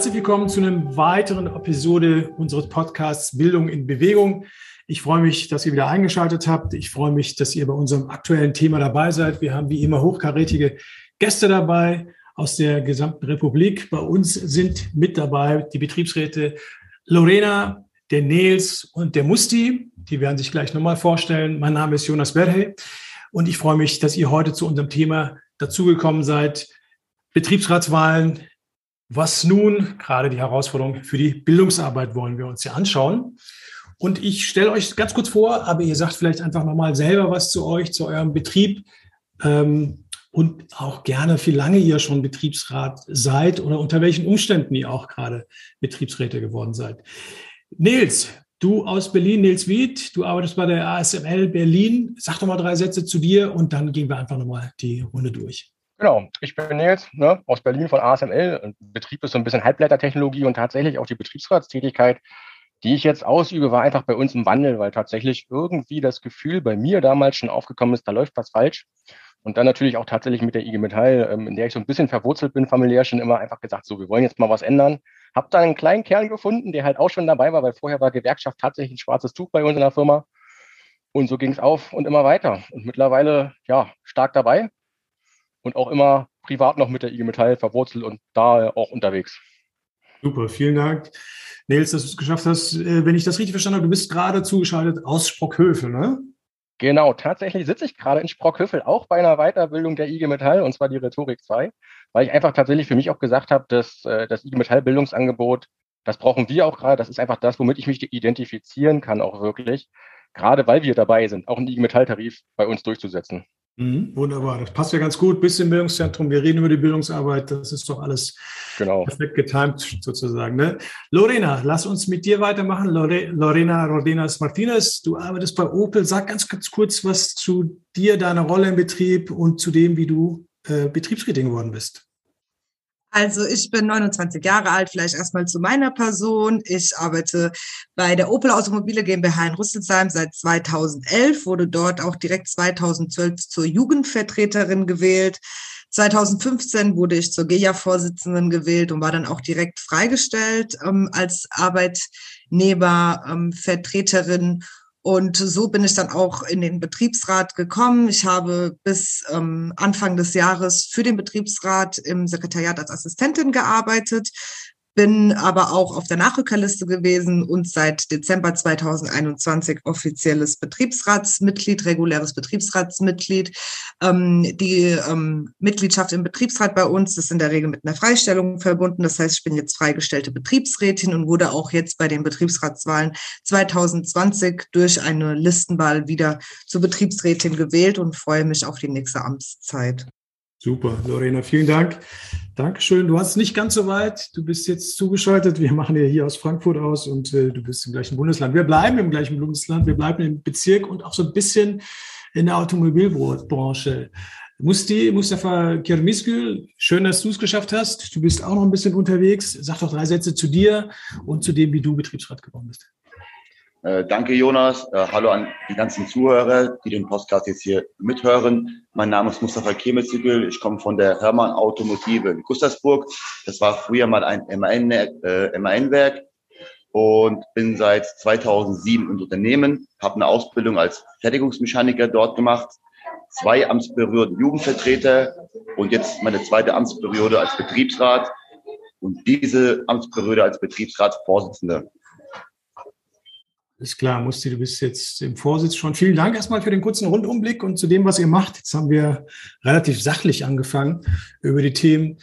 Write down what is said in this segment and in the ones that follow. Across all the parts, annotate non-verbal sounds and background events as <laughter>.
Herzlich willkommen zu einer weiteren Episode unseres Podcasts Bildung in Bewegung. Ich freue mich, dass ihr wieder eingeschaltet habt. Ich freue mich, dass ihr bei unserem aktuellen Thema dabei seid. Wir haben wie immer hochkarätige Gäste dabei aus der gesamten Republik. Bei uns sind mit dabei die Betriebsräte Lorena, der Nils und der Musti. Die werden sich gleich nochmal vorstellen. Mein Name ist Jonas Berhe und ich freue mich, dass ihr heute zu unserem Thema dazugekommen seid. Betriebsratswahlen. Was nun? Gerade die Herausforderung für die Bildungsarbeit wollen wir uns ja anschauen. Und ich stelle euch ganz kurz vor, aber ihr sagt vielleicht einfach nochmal selber was zu euch, zu eurem Betrieb ähm, und auch gerne, wie lange ihr schon Betriebsrat seid oder unter welchen Umständen ihr auch gerade Betriebsräte geworden seid. Nils, du aus Berlin, Nils Wied, du arbeitest bei der ASML Berlin. Sag doch mal drei Sätze zu dir und dann gehen wir einfach nochmal die Runde durch. Genau, ich bin Nils ne, aus Berlin von ASML. Betrieb ist so ein bisschen Halbleitertechnologie und tatsächlich auch die Betriebsratstätigkeit, die ich jetzt ausübe, war einfach bei uns im Wandel, weil tatsächlich irgendwie das Gefühl bei mir damals schon aufgekommen ist, da läuft was falsch. Und dann natürlich auch tatsächlich mit der IG Metall, ähm, in der ich so ein bisschen verwurzelt bin, familiär schon immer einfach gesagt, so, wir wollen jetzt mal was ändern. Hab dann einen kleinen Kerl gefunden, der halt auch schon dabei war, weil vorher war Gewerkschaft tatsächlich ein schwarzes Tuch bei uns in der Firma. Und so ging es auf und immer weiter. Und mittlerweile, ja, stark dabei und auch immer privat noch mit der IG Metall verwurzelt und da auch unterwegs. Super, vielen Dank. Nils, dass du es geschafft hast. Äh, wenn ich das richtig verstanden habe, du bist gerade zugeschaltet aus Sprockhövel, ne? Genau, tatsächlich sitze ich gerade in Sprockhövel, auch bei einer Weiterbildung der IG Metall, und zwar die Rhetorik 2, weil ich einfach tatsächlich für mich auch gesagt habe, dass äh, das IG Metall Bildungsangebot, das brauchen wir auch gerade, das ist einfach das, womit ich mich identifizieren kann, auch wirklich, gerade weil wir dabei sind, auch einen IG Metall-Tarif bei uns durchzusetzen. Mhm, wunderbar, das passt ja ganz gut. Bis im Bildungszentrum. Wir reden über die Bildungsarbeit. Das ist doch alles genau. perfekt getimt sozusagen. Ne? Lorena, lass uns mit dir weitermachen. Lore, Lorena Rodenas Martinez, du arbeitest bei Opel. Sag ganz, ganz kurz was zu dir, deiner Rolle im Betrieb und zu dem, wie du äh, Betriebsrätin geworden bist. Also ich bin 29 Jahre alt, vielleicht erstmal zu meiner Person. Ich arbeite bei der Opel Automobile GmbH in Rüsselsheim seit 2011, wurde dort auch direkt 2012 zur Jugendvertreterin gewählt. 2015 wurde ich zur GEA-Vorsitzenden gewählt und war dann auch direkt freigestellt ähm, als Arbeitnehmervertreterin. Ähm, und so bin ich dann auch in den Betriebsrat gekommen. Ich habe bis ähm, Anfang des Jahres für den Betriebsrat im Sekretariat als Assistentin gearbeitet, bin aber auch auf der Nachrückerliste gewesen und seit Dezember 2021 offizielles Betriebsratsmitglied, reguläres Betriebsratsmitglied. Ähm, die ähm, Mitgliedschaft im Betriebsrat bei uns ist in der Regel mit einer Freistellung verbunden. Das heißt, ich bin jetzt freigestellte Betriebsrätin und wurde auch jetzt bei den Betriebsratswahlen 2020 durch eine Listenwahl wieder zur Betriebsrätin gewählt und freue mich auf die nächste Amtszeit. Super, Lorena, vielen Dank. Dankeschön. Du hast nicht ganz so weit. Du bist jetzt zugeschaltet. Wir machen ja hier aus Frankfurt aus und äh, du bist im gleichen Bundesland. Wir bleiben im gleichen Bundesland. Wir bleiben im Bezirk und auch so ein bisschen in der Automobilbranche. Musti, Mustafa Kirmiskül, schön, dass du es geschafft hast. Du bist auch noch ein bisschen unterwegs. Sag doch drei Sätze zu dir und zu dem, wie du Betriebsrat geworden bist. Äh, danke, Jonas. Äh, hallo an die ganzen Zuhörer, die den Podcast jetzt hier mithören. Mein Name ist Mustafa Kemetzigül. Ich komme von der Hermann Automotive in Gustavsburg. Das war früher mal ein MAN-Werk äh, und bin seit 2007 im Unternehmen, habe eine Ausbildung als Fertigungsmechaniker dort gemacht, zwei Amtsperioden Jugendvertreter und jetzt meine zweite Amtsperiode als Betriebsrat und diese Amtsperiode als Betriebsratsvorsitzender. Ist klar, Musti, du bist jetzt im Vorsitz schon. Vielen Dank erstmal für den kurzen Rundumblick und zu dem, was ihr macht. Jetzt haben wir relativ sachlich angefangen über die Themen.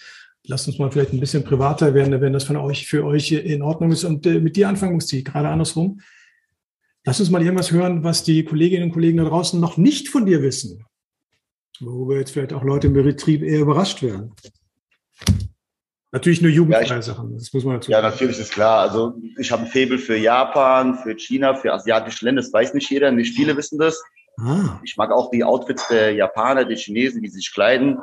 Lasst uns mal vielleicht ein bisschen privater werden, wenn das von euch für euch in Ordnung ist. Und äh, mit dir anfangen, Musti, gerade andersrum. Lass uns mal irgendwas hören, was die Kolleginnen und Kollegen da draußen noch nicht von dir wissen. Worüber jetzt vielleicht auch Leute im Betrieb eher überrascht werden. Natürlich nur jugendfreie ja, Sachen, das muss man dazu Ja, natürlich ist klar. Also ich habe ein Faible für Japan, für China, für asiatische Länder, das weiß nicht jeder, nicht viele wissen das. Ah. Ich mag auch die Outfits der Japaner, der Chinesen, wie sie sich kleiden.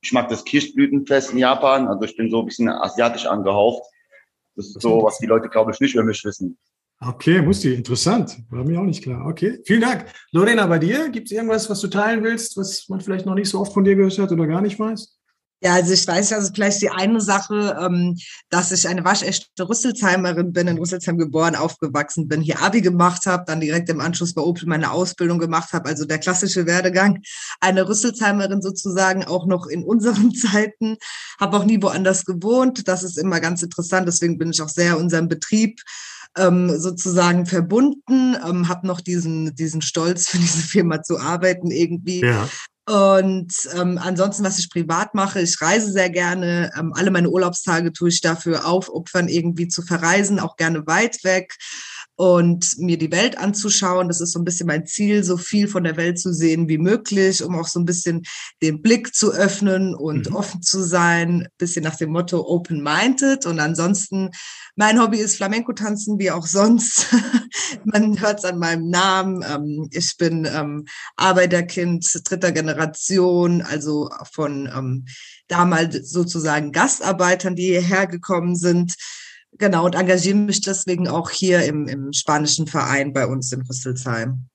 Ich mag das Kirschblütenfest in Japan, also ich bin so ein bisschen asiatisch angehaucht. Das ist so, was die Leute, glaube ich, nicht über mich wissen. Okay, Musti, interessant. War mir auch nicht klar. Okay, vielen Dank. Lorena, bei dir gibt es irgendwas, was du teilen willst, was man vielleicht noch nicht so oft von dir gehört hat oder gar nicht weiß? Ja, also ich weiß, also vielleicht die eine Sache, ähm, dass ich eine waschechte Rüsselsheimerin bin, in Rüsselsheim geboren, aufgewachsen bin, hier Abi gemacht habe, dann direkt im Anschluss bei Opel meine Ausbildung gemacht habe, also der klassische Werdegang. Eine Rüsselsheimerin sozusagen auch noch in unseren <laughs> Zeiten, habe auch nie woanders gewohnt. Das ist immer ganz interessant, deswegen bin ich auch sehr unserem Betrieb ähm, sozusagen verbunden, ähm, habe noch diesen, diesen Stolz für diese Firma zu arbeiten irgendwie. Ja. Und ähm, ansonsten, was ich privat mache, ich reise sehr gerne. Ähm, alle meine Urlaubstage tue ich dafür aufopfern, irgendwie zu verreisen, auch gerne weit weg und mir die Welt anzuschauen. Das ist so ein bisschen mein Ziel, so viel von der Welt zu sehen wie möglich, um auch so ein bisschen den Blick zu öffnen und mhm. offen zu sein, bisschen nach dem Motto open-minded. Und ansonsten, mein Hobby ist Flamenco-Tanzen, wie auch sonst. <laughs> Man hört es an meinem Namen. Ähm, ich bin ähm, Arbeiterkind dritter Generation, also von ähm, damals sozusagen Gastarbeitern, die hierher gekommen sind. Genau, und engagiere mich deswegen auch hier im, im spanischen Verein bei uns in Rüsselsheim.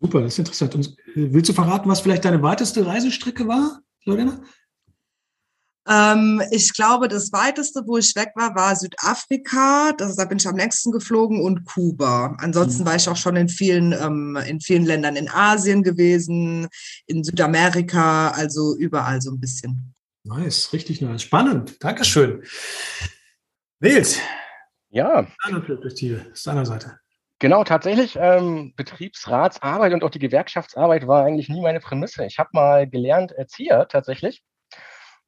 Super, das ist interessant. Und äh, willst du verraten, was vielleicht deine weiteste Reisestrecke war, Lorena? Ähm, ich glaube, das weiteste, wo ich weg war, war Südafrika. Das, da bin ich am längsten geflogen und Kuba. Ansonsten mhm. war ich auch schon in vielen, ähm, in vielen Ländern in Asien gewesen, in Südamerika, also überall so ein bisschen. Nice, richtig nice. Spannend. Dankeschön. Nils. Ja. Deine Perspektive, aus deiner Seite. Genau, tatsächlich, ähm, Betriebsratsarbeit und auch die Gewerkschaftsarbeit war eigentlich nie meine Prämisse. Ich habe mal gelernt Erzieher tatsächlich.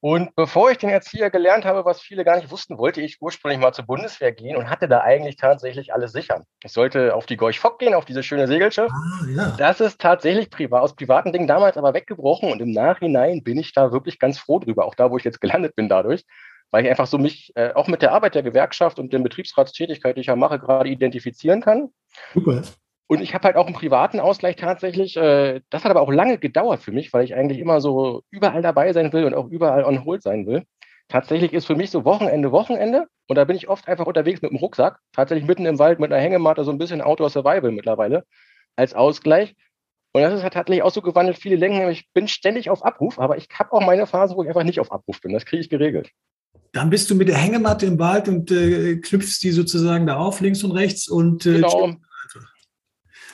Und bevor ich den Erzieher gelernt habe, was viele gar nicht wussten, wollte ich ursprünglich mal zur Bundeswehr gehen und hatte da eigentlich tatsächlich alles sichern. Ich sollte auf die Gorch Fock gehen, auf diese schöne Segelschiff. Ah, ja. Das ist tatsächlich privat, aus privaten Dingen damals aber weggebrochen und im Nachhinein bin ich da wirklich ganz froh drüber, auch da, wo ich jetzt gelandet bin dadurch, weil ich einfach so mich äh, auch mit der Arbeit der Gewerkschaft und der Betriebsratstätigkeit, die ich ja mache, gerade identifizieren kann. Super. Und ich habe halt auch einen privaten Ausgleich tatsächlich. Äh, das hat aber auch lange gedauert für mich, weil ich eigentlich immer so überall dabei sein will und auch überall on hold sein will. Tatsächlich ist für mich so Wochenende, Wochenende. Und da bin ich oft einfach unterwegs mit dem Rucksack, tatsächlich mitten im Wald mit einer Hängematte, so ein bisschen Outdoor Survival mittlerweile als Ausgleich. Und das ist halt tatsächlich auch so gewandelt. Viele denken, ich bin ständig auf Abruf, aber ich habe auch meine Phase, wo ich einfach nicht auf Abruf bin. Das kriege ich geregelt. Dann bist du mit der Hängematte im Wald und äh, knüpfst die sozusagen da auf, links und rechts und äh, genau.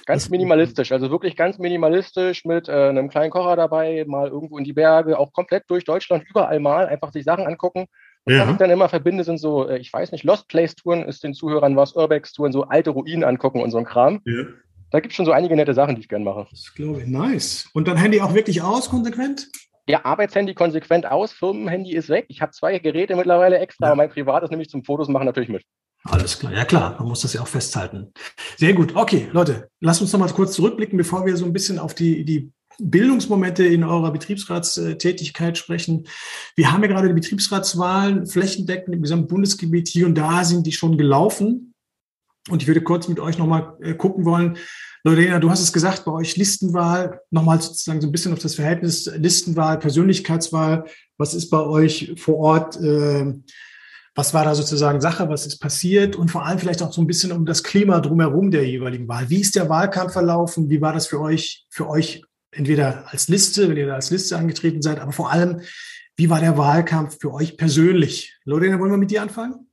Ganz minimalistisch, also wirklich ganz minimalistisch mit äh, einem kleinen Kocher dabei, mal irgendwo in die Berge, auch komplett durch Deutschland, überall mal, einfach sich Sachen angucken. Und ja. was ich dann immer verbinde, sind so, äh, ich weiß nicht, Lost Place Touren ist den Zuhörern was, Urbex Touren, so alte Ruinen angucken und so ein Kram. Ja. Da gibt es schon so einige nette Sachen, die ich gerne mache. Das glaube ich, nice. Und dann Handy auch wirklich aus, konsequent? Ja, Arbeitshandy konsequent aus, Firmenhandy ist weg. Ich habe zwei Geräte mittlerweile extra, ja. aber mein privates nämlich zum Fotos machen natürlich mit. Alles klar, ja klar, man muss das ja auch festhalten. Sehr gut, okay, Leute, lasst uns noch mal kurz zurückblicken, bevor wir so ein bisschen auf die, die Bildungsmomente in eurer Betriebsratstätigkeit sprechen. Wir haben ja gerade die Betriebsratswahlen flächendeckend im gesamten Bundesgebiet. Hier und da sind die schon gelaufen. Und ich würde kurz mit euch nochmal äh, gucken wollen. Lorena, du hast es gesagt, bei euch Listenwahl, nochmal sozusagen so ein bisschen auf das Verhältnis Listenwahl, Persönlichkeitswahl. Was ist bei euch vor Ort? Äh, was war da sozusagen Sache, was ist passiert und vor allem vielleicht auch so ein bisschen um das Klima drumherum der jeweiligen Wahl. Wie ist der Wahlkampf verlaufen? Wie war das für euch, für euch entweder als Liste, wenn ihr da als Liste angetreten seid, aber vor allem, wie war der Wahlkampf für euch persönlich? Lorena, wollen wir mit dir anfangen?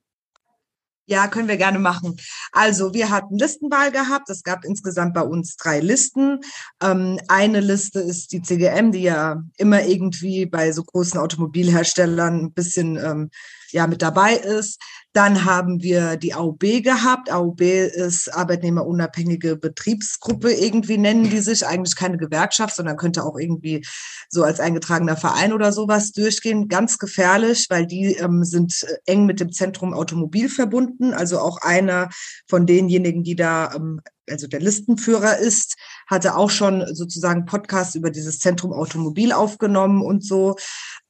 Ja, können wir gerne machen. Also wir hatten Listenwahl gehabt. Es gab insgesamt bei uns drei Listen. Ähm, eine Liste ist die CGM, die ja immer irgendwie bei so großen Automobilherstellern ein bisschen ähm, ja mit dabei ist. Dann haben wir die AUB gehabt. AUB ist Arbeitnehmerunabhängige Betriebsgruppe, irgendwie nennen die sich. Eigentlich keine Gewerkschaft, sondern könnte auch irgendwie so als eingetragener Verein oder sowas durchgehen. Ganz gefährlich, weil die ähm, sind eng mit dem Zentrum Automobil verbunden. Also auch einer von denjenigen, die da ähm, also der Listenführer ist, hatte auch schon sozusagen Podcast über dieses Zentrum Automobil aufgenommen und so.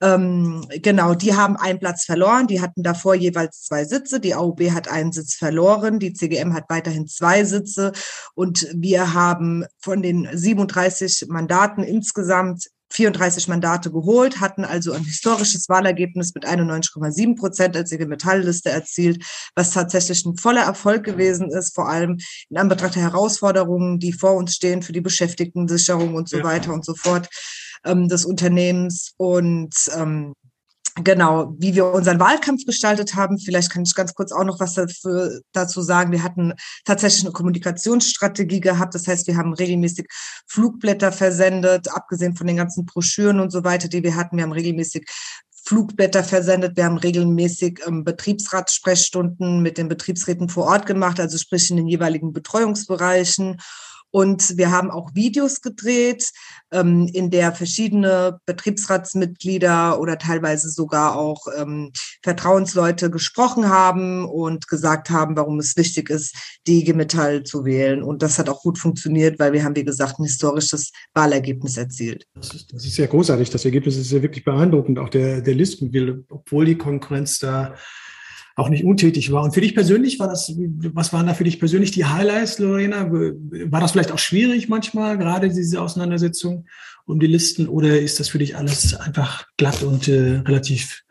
Ähm, genau, die haben einen Platz verloren. Die hatten davor jeweils zwei Sitze. Die AUB hat einen Sitz verloren. Die CGM hat weiterhin zwei Sitze. Und wir haben von den 37 Mandaten insgesamt 34 Mandate geholt, hatten also ein historisches Wahlergebnis mit 91,7 Prozent als IG Metallliste erzielt, was tatsächlich ein voller Erfolg gewesen ist, vor allem in Anbetracht der Herausforderungen, die vor uns stehen für die Beschäftigtensicherung und so ja. weiter und so fort ähm, des Unternehmens. Und ähm, Genau, wie wir unseren Wahlkampf gestaltet haben. Vielleicht kann ich ganz kurz auch noch was dafür, dazu sagen. Wir hatten tatsächlich eine Kommunikationsstrategie gehabt. Das heißt, wir haben regelmäßig Flugblätter versendet, abgesehen von den ganzen Broschüren und so weiter, die wir hatten. Wir haben regelmäßig Flugblätter versendet. Wir haben regelmäßig ähm, Betriebsratssprechstunden mit den Betriebsräten vor Ort gemacht, also sprich in den jeweiligen Betreuungsbereichen. Und wir haben auch Videos gedreht, ähm, in der verschiedene Betriebsratsmitglieder oder teilweise sogar auch ähm, Vertrauensleute gesprochen haben und gesagt haben, warum es wichtig ist, die IG Metall zu wählen. Und das hat auch gut funktioniert, weil wir haben, wie gesagt, ein historisches Wahlergebnis erzielt. Das ist, das ist sehr großartig. Das Ergebnis ist ja wirklich beeindruckend, auch der, der Listenwille, obwohl die Konkurrenz da auch nicht untätig war. Und für dich persönlich war das, was waren da für dich persönlich die Highlights, Lorena? War das vielleicht auch schwierig manchmal, gerade diese Auseinandersetzung um die Listen, oder ist das für dich alles einfach glatt und äh, relativ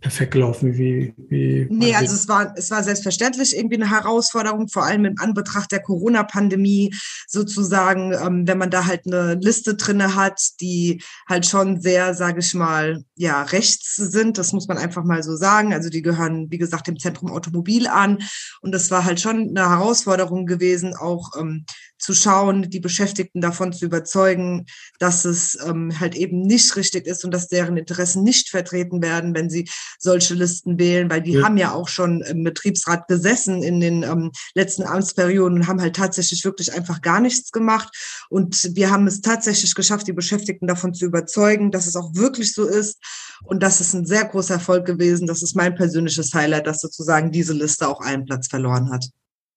perfekt gelaufen? Wie, wie nee, also es war, es war selbstverständlich irgendwie eine Herausforderung, vor allem im Anbetracht der Corona-Pandemie sozusagen, ähm, wenn man da halt eine Liste drinne hat, die halt schon sehr, sage ich mal, ja, rechts sind. Das muss man einfach mal so sagen. Also die gehören, wie gesagt, dem Zentrum Automobil an. Und das war halt schon eine Herausforderung gewesen, auch ähm, zu schauen, die Beschäftigten davon zu überzeugen, dass es ähm, halt eben nicht richtig ist und dass deren Interessen nicht vertreten werden, wenn sie solche Listen wählen, weil die ja. haben ja auch schon im Betriebsrat gesessen in den ähm, letzten Amtsperioden und haben halt tatsächlich wirklich einfach gar nichts gemacht. Und wir haben es tatsächlich geschafft, die Beschäftigten davon zu überzeugen, dass es auch wirklich so ist. Und das ist ein sehr großer Erfolg gewesen. Das ist mein persönliches Highlight, dass sozusagen diese Liste auch einen Platz verloren hat.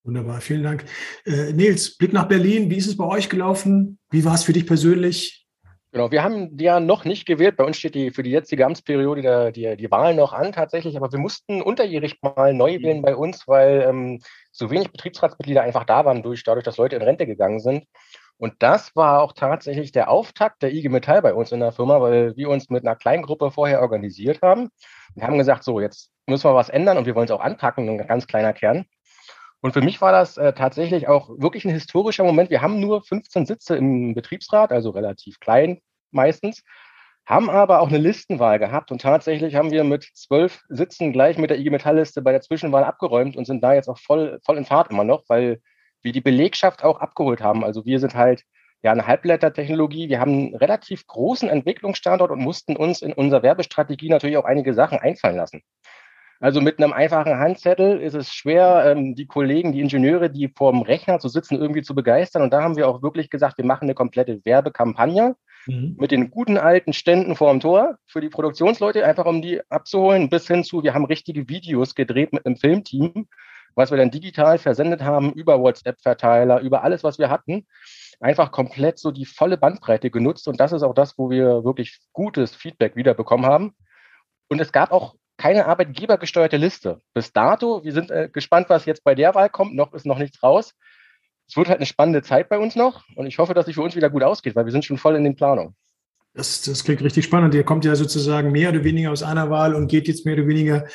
Wunderbar, vielen Dank. Äh, Nils, Blick nach Berlin. Wie ist es bei euch gelaufen? Wie war es für dich persönlich? Genau, wir haben ja noch nicht gewählt. Bei uns steht die für die jetzige Amtsperiode der, die, die Wahl noch an tatsächlich, aber wir mussten unterjährig mal neu wählen bei uns, weil ähm, so wenig Betriebsratsmitglieder einfach da waren, durch, dadurch, dass Leute in Rente gegangen sind. Und das war auch tatsächlich der Auftakt der IG Metall bei uns in der Firma, weil wir uns mit einer kleinen Gruppe vorher organisiert haben und haben gesagt, so, jetzt müssen wir was ändern und wir wollen es auch anpacken, ein ganz kleiner Kern. Und für mich war das äh, tatsächlich auch wirklich ein historischer Moment. Wir haben nur 15 Sitze im Betriebsrat, also relativ klein meistens, haben aber auch eine Listenwahl gehabt und tatsächlich haben wir mit zwölf Sitzen gleich mit der IG Metall-Liste bei der Zwischenwahl abgeräumt und sind da jetzt auch voll, voll in Fahrt immer noch, weil wir die Belegschaft auch abgeholt haben. Also wir sind halt ja eine Halbleitertechnologie. Wir haben einen relativ großen Entwicklungsstandort und mussten uns in unserer Werbestrategie natürlich auch einige Sachen einfallen lassen. Also mit einem einfachen Handzettel ist es schwer, ähm, die Kollegen, die Ingenieure, die vor dem Rechner zu sitzen, irgendwie zu begeistern. Und da haben wir auch wirklich gesagt, wir machen eine komplette Werbekampagne mhm. mit den guten alten Ständen vor dem Tor für die Produktionsleute, einfach um die abzuholen, bis hin zu, wir haben richtige Videos gedreht mit einem Filmteam, was wir dann digital versendet haben über WhatsApp-Verteiler, über alles, was wir hatten. Einfach komplett so die volle Bandbreite genutzt. Und das ist auch das, wo wir wirklich gutes Feedback wiederbekommen haben. Und es gab auch keine arbeitgebergesteuerte Liste. Bis dato, wir sind äh, gespannt, was jetzt bei der Wahl kommt. Noch ist noch nichts raus. Es wird halt eine spannende Zeit bei uns noch und ich hoffe, dass sie für uns wieder gut ausgeht, weil wir sind schon voll in den Planungen. Das, das klingt richtig spannend. Ihr kommt ja sozusagen mehr oder weniger aus einer Wahl und geht jetzt mehr oder weniger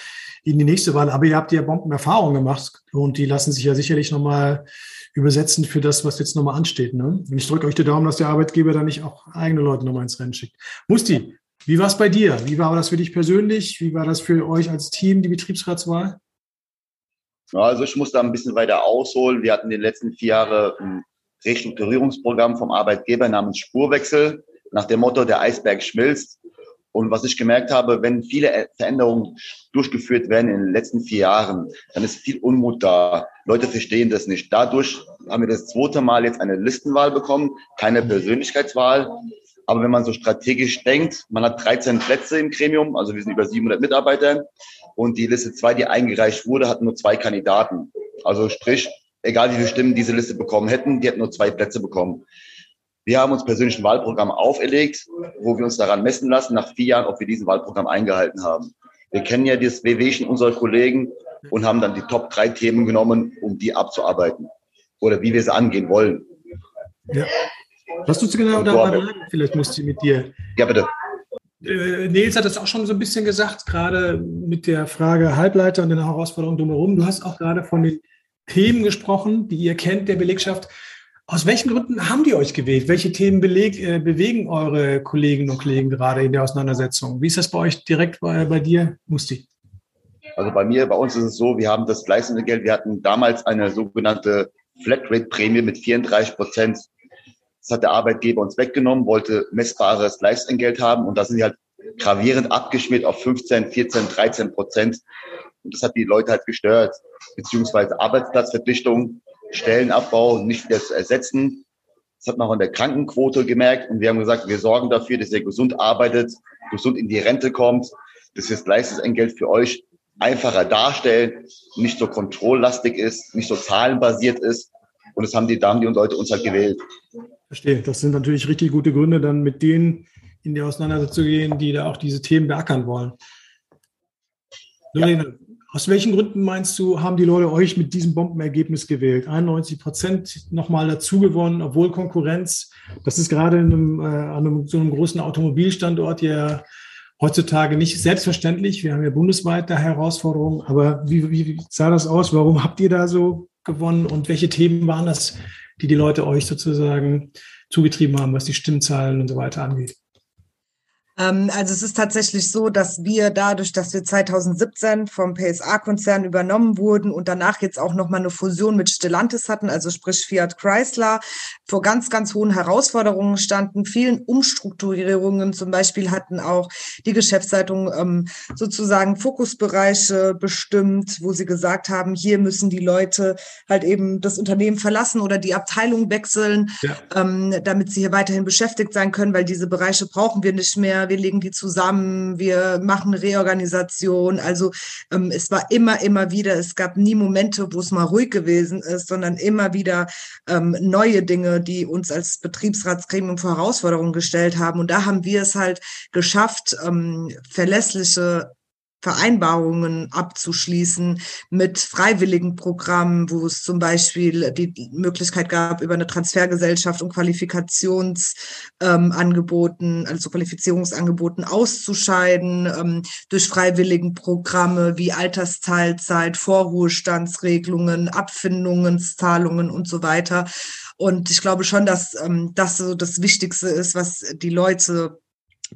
in die nächste Wahl. Aber ihr habt ja Bombenerfahrungen gemacht und die lassen sich ja sicherlich nochmal übersetzen für das, was jetzt nochmal ansteht. Ne? Und ich drücke euch die Daumen, dass der Arbeitgeber da nicht auch eigene Leute nochmal ins Rennen schickt. Musti, wie war es bei dir? Wie war das für dich persönlich? Wie war das für euch als Team, die Betriebsratswahl? Also ich muss da ein bisschen weiter ausholen. Wir hatten in den letzten vier Jahren ein Restrukturierungsprogramm vom Arbeitgeber namens Spurwechsel nach dem Motto, der Eisberg schmilzt. Und was ich gemerkt habe, wenn viele Veränderungen durchgeführt werden in den letzten vier Jahren, dann ist viel Unmut da. Leute verstehen das nicht. Dadurch haben wir das zweite Mal jetzt eine Listenwahl bekommen, keine Persönlichkeitswahl. Aber wenn man so strategisch denkt, man hat 13 Plätze im Gremium, also wir sind über 700 Mitarbeiter und die Liste 2, die eingereicht wurde, hat nur zwei Kandidaten. Also sprich, egal wie viele Stimmen diese Liste bekommen hätten, die hätten nur zwei Plätze bekommen. Wir haben uns persönlich ein Wahlprogramm auferlegt, wo wir uns daran messen lassen, nach vier Jahren, ob wir diesen Wahlprogramm eingehalten haben. Wir kennen ja das WWchen unserer Kollegen und haben dann die Top drei Themen genommen, um die abzuarbeiten oder wie wir sie angehen wollen. Ja. Was tust du genau da sagen? Vielleicht musst du mit dir. Ja, bitte. Äh, Nils hat das auch schon so ein bisschen gesagt, gerade mit der Frage Halbleiter und den Herausforderungen drumherum. Du hast auch gerade von den Themen gesprochen, die ihr kennt, der Belegschaft. Aus welchen Gründen haben die euch gewählt? Welche Themen beleg, äh, bewegen eure Kolleginnen und Kollegen gerade in der Auseinandersetzung? Wie ist das bei euch direkt bei, bei dir, Musti? Also bei mir, bei uns ist es so, wir haben das gleißende Geld. Wir hatten damals eine sogenannte Flatrate-Prämie mit 34 Prozent. Das hat der Arbeitgeber uns weggenommen, wollte messbares Leistungsgeld haben und da sind die halt gravierend abgeschmiert auf 15, 14, 13 Prozent. Und das hat die Leute halt gestört, beziehungsweise Arbeitsplatzverpflichtung, Stellenabbau nicht wieder zu ersetzen. Das hat man auch an der Krankenquote gemerkt und wir haben gesagt, wir sorgen dafür, dass ihr gesund arbeitet, gesund in die Rente kommt, dass das Leistungsentgelt für euch einfacher darstellen, nicht so kontrolllastig ist, nicht so zahlenbasiert ist. Und das haben die Damen, die und Leute uns halt gewählt. Verstehe. Das sind natürlich richtig gute Gründe, dann mit denen in die Auseinandersetzung zu gehen, die da auch diese Themen beackern wollen. Lorena, ja. aus welchen Gründen meinst du, haben die Leute euch mit diesem Bombenergebnis gewählt? 91 Prozent nochmal dazu gewonnen, obwohl Konkurrenz, das ist gerade in einem, äh, an einem, so einem großen Automobilstandort ja heutzutage nicht selbstverständlich. Wir haben ja bundesweit da Herausforderungen, aber wie, wie sah das aus? Warum habt ihr da so gewonnen und welche Themen waren das, die die Leute euch sozusagen zugetrieben haben, was die Stimmzahlen und so weiter angeht? Ähm, also es ist tatsächlich so, dass wir dadurch, dass wir 2017 vom PSA-Konzern übernommen wurden und danach jetzt auch nochmal eine Fusion mit Stellantis hatten, also sprich Fiat Chrysler, vor ganz, ganz hohen Herausforderungen standen, vielen Umstrukturierungen. Zum Beispiel hatten auch die Geschäftsleitung ähm, sozusagen Fokusbereiche bestimmt, wo sie gesagt haben, hier müssen die Leute halt eben das Unternehmen verlassen oder die Abteilung wechseln, ja. ähm, damit sie hier weiterhin beschäftigt sein können, weil diese Bereiche brauchen wir nicht mehr wir legen die zusammen, wir machen Reorganisation. Also ähm, es war immer, immer wieder, es gab nie Momente, wo es mal ruhig gewesen ist, sondern immer wieder ähm, neue Dinge, die uns als Betriebsratsgremium vor Herausforderungen gestellt haben. Und da haben wir es halt geschafft, ähm, verlässliche Vereinbarungen abzuschließen mit freiwilligen Programmen, wo es zum Beispiel die Möglichkeit gab, über eine Transfergesellschaft und Qualifikationsangeboten, ähm, also Qualifizierungsangeboten auszuscheiden, ähm, durch freiwilligen Programme wie Altersteilzeit, Vorruhestandsregelungen, Abfindungszahlungen und so weiter. Und ich glaube schon, dass ähm, das so das Wichtigste ist, was die Leute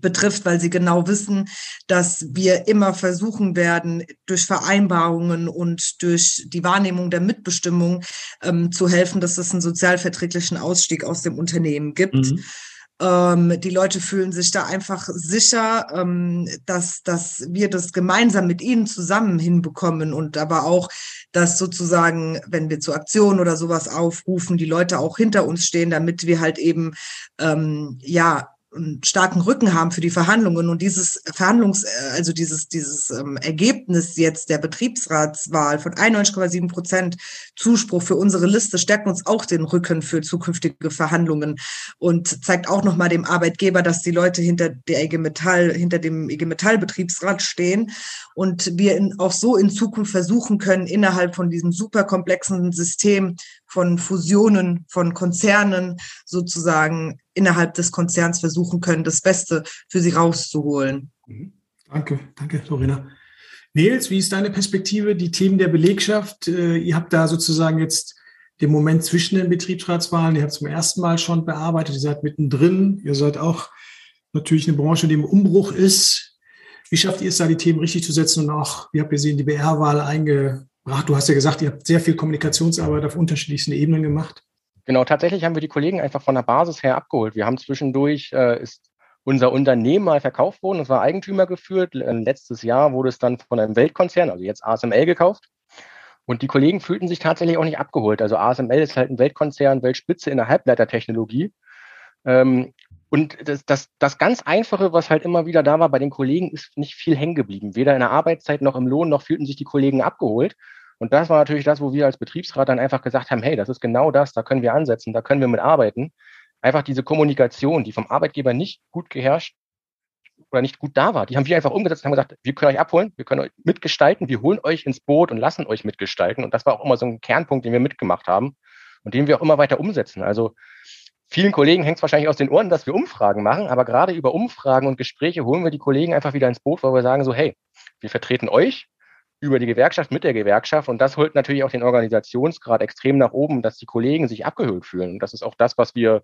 betrifft, weil sie genau wissen, dass wir immer versuchen werden, durch Vereinbarungen und durch die Wahrnehmung der Mitbestimmung ähm, zu helfen, dass es einen sozialverträglichen Ausstieg aus dem Unternehmen gibt. Mhm. Ähm, die Leute fühlen sich da einfach sicher, ähm, dass, dass wir das gemeinsam mit ihnen zusammen hinbekommen und aber auch, dass sozusagen, wenn wir zu Aktionen oder sowas aufrufen, die Leute auch hinter uns stehen, damit wir halt eben, ähm, ja, einen starken Rücken haben für die Verhandlungen. Und dieses Verhandlungs, äh, also dieses, dieses ähm, Ergebnis jetzt der Betriebsratswahl von 91,7 Prozent Zuspruch für unsere Liste stärkt uns auch den Rücken für zukünftige Verhandlungen und zeigt auch nochmal dem Arbeitgeber, dass die Leute hinter der IG Metall, hinter dem IG Metall Betriebsrat stehen und wir in, auch so in Zukunft versuchen können, innerhalb von diesem super komplexen System von Fusionen, von Konzernen sozusagen innerhalb des Konzerns versuchen können, das Beste für sie rauszuholen. Mhm. Danke, danke, Lorena. Nils, wie ist deine Perspektive, die Themen der Belegschaft? Äh, ihr habt da sozusagen jetzt den Moment zwischen den Betriebsratswahlen, ihr habt zum ersten Mal schon bearbeitet, ihr seid mittendrin, ihr seid auch natürlich eine Branche, die im Umbruch ist. Wie schafft ihr es da, die Themen richtig zu setzen und auch, wie habt ihr sie in die BR-Wahl eingebracht? Du hast ja gesagt, ihr habt sehr viel Kommunikationsarbeit auf unterschiedlichsten Ebenen gemacht. Genau, tatsächlich haben wir die Kollegen einfach von der Basis her abgeholt. Wir haben zwischendurch, äh, ist unser Unternehmen mal verkauft worden, es war Eigentümer geführt. Letztes Jahr wurde es dann von einem Weltkonzern, also jetzt ASML, gekauft. Und die Kollegen fühlten sich tatsächlich auch nicht abgeholt. Also ASML ist halt ein Weltkonzern, Weltspitze in der Halbleitertechnologie. Ähm, und das, das, das ganz Einfache, was halt immer wieder da war bei den Kollegen, ist nicht viel hängen geblieben. Weder in der Arbeitszeit noch im Lohn, noch fühlten sich die Kollegen abgeholt. Und das war natürlich das, wo wir als Betriebsrat dann einfach gesagt haben, hey, das ist genau das, da können wir ansetzen, da können wir mit arbeiten. Einfach diese Kommunikation, die vom Arbeitgeber nicht gut geherrscht oder nicht gut da war, die haben wir einfach umgesetzt und haben gesagt, wir können euch abholen, wir können euch mitgestalten, wir holen euch ins Boot und lassen euch mitgestalten. Und das war auch immer so ein Kernpunkt, den wir mitgemacht haben und den wir auch immer weiter umsetzen. Also vielen Kollegen hängt es wahrscheinlich aus den Ohren, dass wir Umfragen machen, aber gerade über Umfragen und Gespräche holen wir die Kollegen einfach wieder ins Boot, weil wir sagen so, hey, wir vertreten euch, über die Gewerkschaft, mit der Gewerkschaft. Und das holt natürlich auch den Organisationsgrad extrem nach oben, dass die Kollegen sich abgehört fühlen. Und das ist auch das, was wir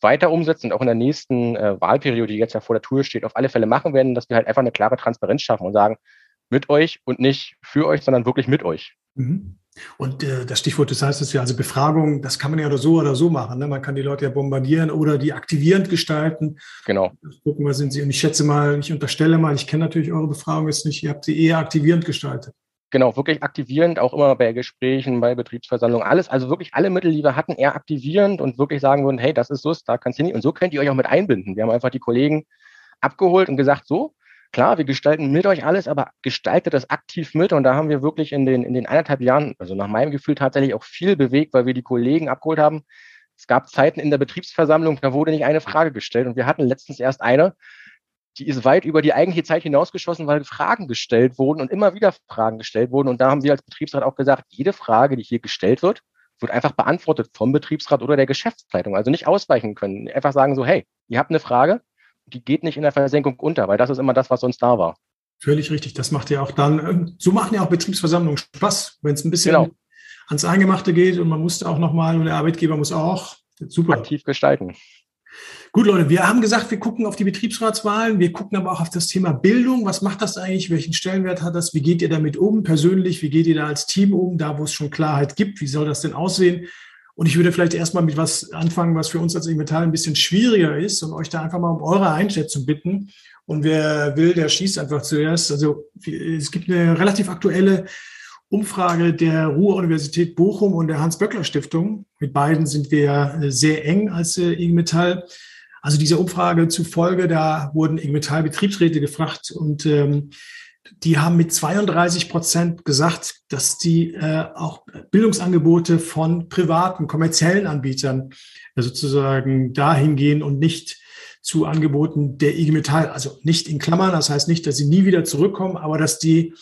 weiter umsetzen und auch in der nächsten äh, Wahlperiode, die jetzt ja vor der Tour steht, auf alle Fälle machen werden, dass wir halt einfach eine klare Transparenz schaffen und sagen, mit euch und nicht für euch, sondern wirklich mit euch. Mhm. Und äh, das Stichwort das heißt es ja, also Befragung, das kann man ja oder so oder so machen. Ne? Man kann die Leute ja bombardieren oder die aktivierend gestalten. Genau. Gucken, was sind sie. Und ich schätze mal, ich unterstelle mal, ich kenne natürlich eure Befragung jetzt nicht, ihr habt sie eher aktivierend gestaltet. Genau, wirklich aktivierend, auch immer bei Gesprächen, bei Betriebsversammlungen, alles, also wirklich alle Mittel, die wir hatten, eher aktivierend und wirklich sagen würden, hey, das ist so, da kannst du nicht. Und so könnt ihr euch auch mit einbinden. Wir haben einfach die Kollegen abgeholt und gesagt, so, klar, wir gestalten mit euch alles, aber gestaltet das aktiv mit. Und da haben wir wirklich in den, in den eineinhalb Jahren, also nach meinem Gefühl tatsächlich auch viel bewegt, weil wir die Kollegen abgeholt haben. Es gab Zeiten in der Betriebsversammlung, da wurde nicht eine Frage gestellt. Und wir hatten letztens erst eine, die ist weit über die eigentliche Zeit hinausgeschossen, weil Fragen gestellt wurden und immer wieder Fragen gestellt wurden. Und da haben wir als Betriebsrat auch gesagt, jede Frage, die hier gestellt wird, wird einfach beantwortet vom Betriebsrat oder der Geschäftsleitung. Also nicht ausweichen können. Einfach sagen so, hey, ihr habt eine Frage, die geht nicht in der Versenkung unter, weil das ist immer das, was sonst da war. Völlig richtig. Das macht ja auch dann, so machen ja auch Betriebsversammlungen Spaß, wenn es ein bisschen genau. ans Eingemachte geht und man muss auch nochmal und der Arbeitgeber muss auch super aktiv gestalten. Gut, Leute, wir haben gesagt, wir gucken auf die Betriebsratswahlen, wir gucken aber auch auf das Thema Bildung. Was macht das eigentlich? Welchen Stellenwert hat das? Wie geht ihr damit um persönlich? Wie geht ihr da als Team um, da wo es schon Klarheit gibt? Wie soll das denn aussehen? Und ich würde vielleicht erstmal mit was anfangen, was für uns als Metall ein bisschen schwieriger ist und euch da einfach mal um eure Einschätzung bitten. Und wer will, der schießt einfach zuerst. Also es gibt eine relativ aktuelle Umfrage der Ruhr-Universität Bochum und der Hans-Böckler-Stiftung. Mit beiden sind wir sehr eng als äh, IG Metall. Also dieser Umfrage zufolge, da wurden IG Metall Betriebsräte gefragt und ähm, die haben mit 32 Prozent gesagt, dass die äh, auch Bildungsangebote von privaten, kommerziellen Anbietern äh, sozusagen dahin gehen und nicht zu Angeboten der IG Metall. Also nicht in Klammern, das heißt nicht, dass sie nie wieder zurückkommen, aber dass die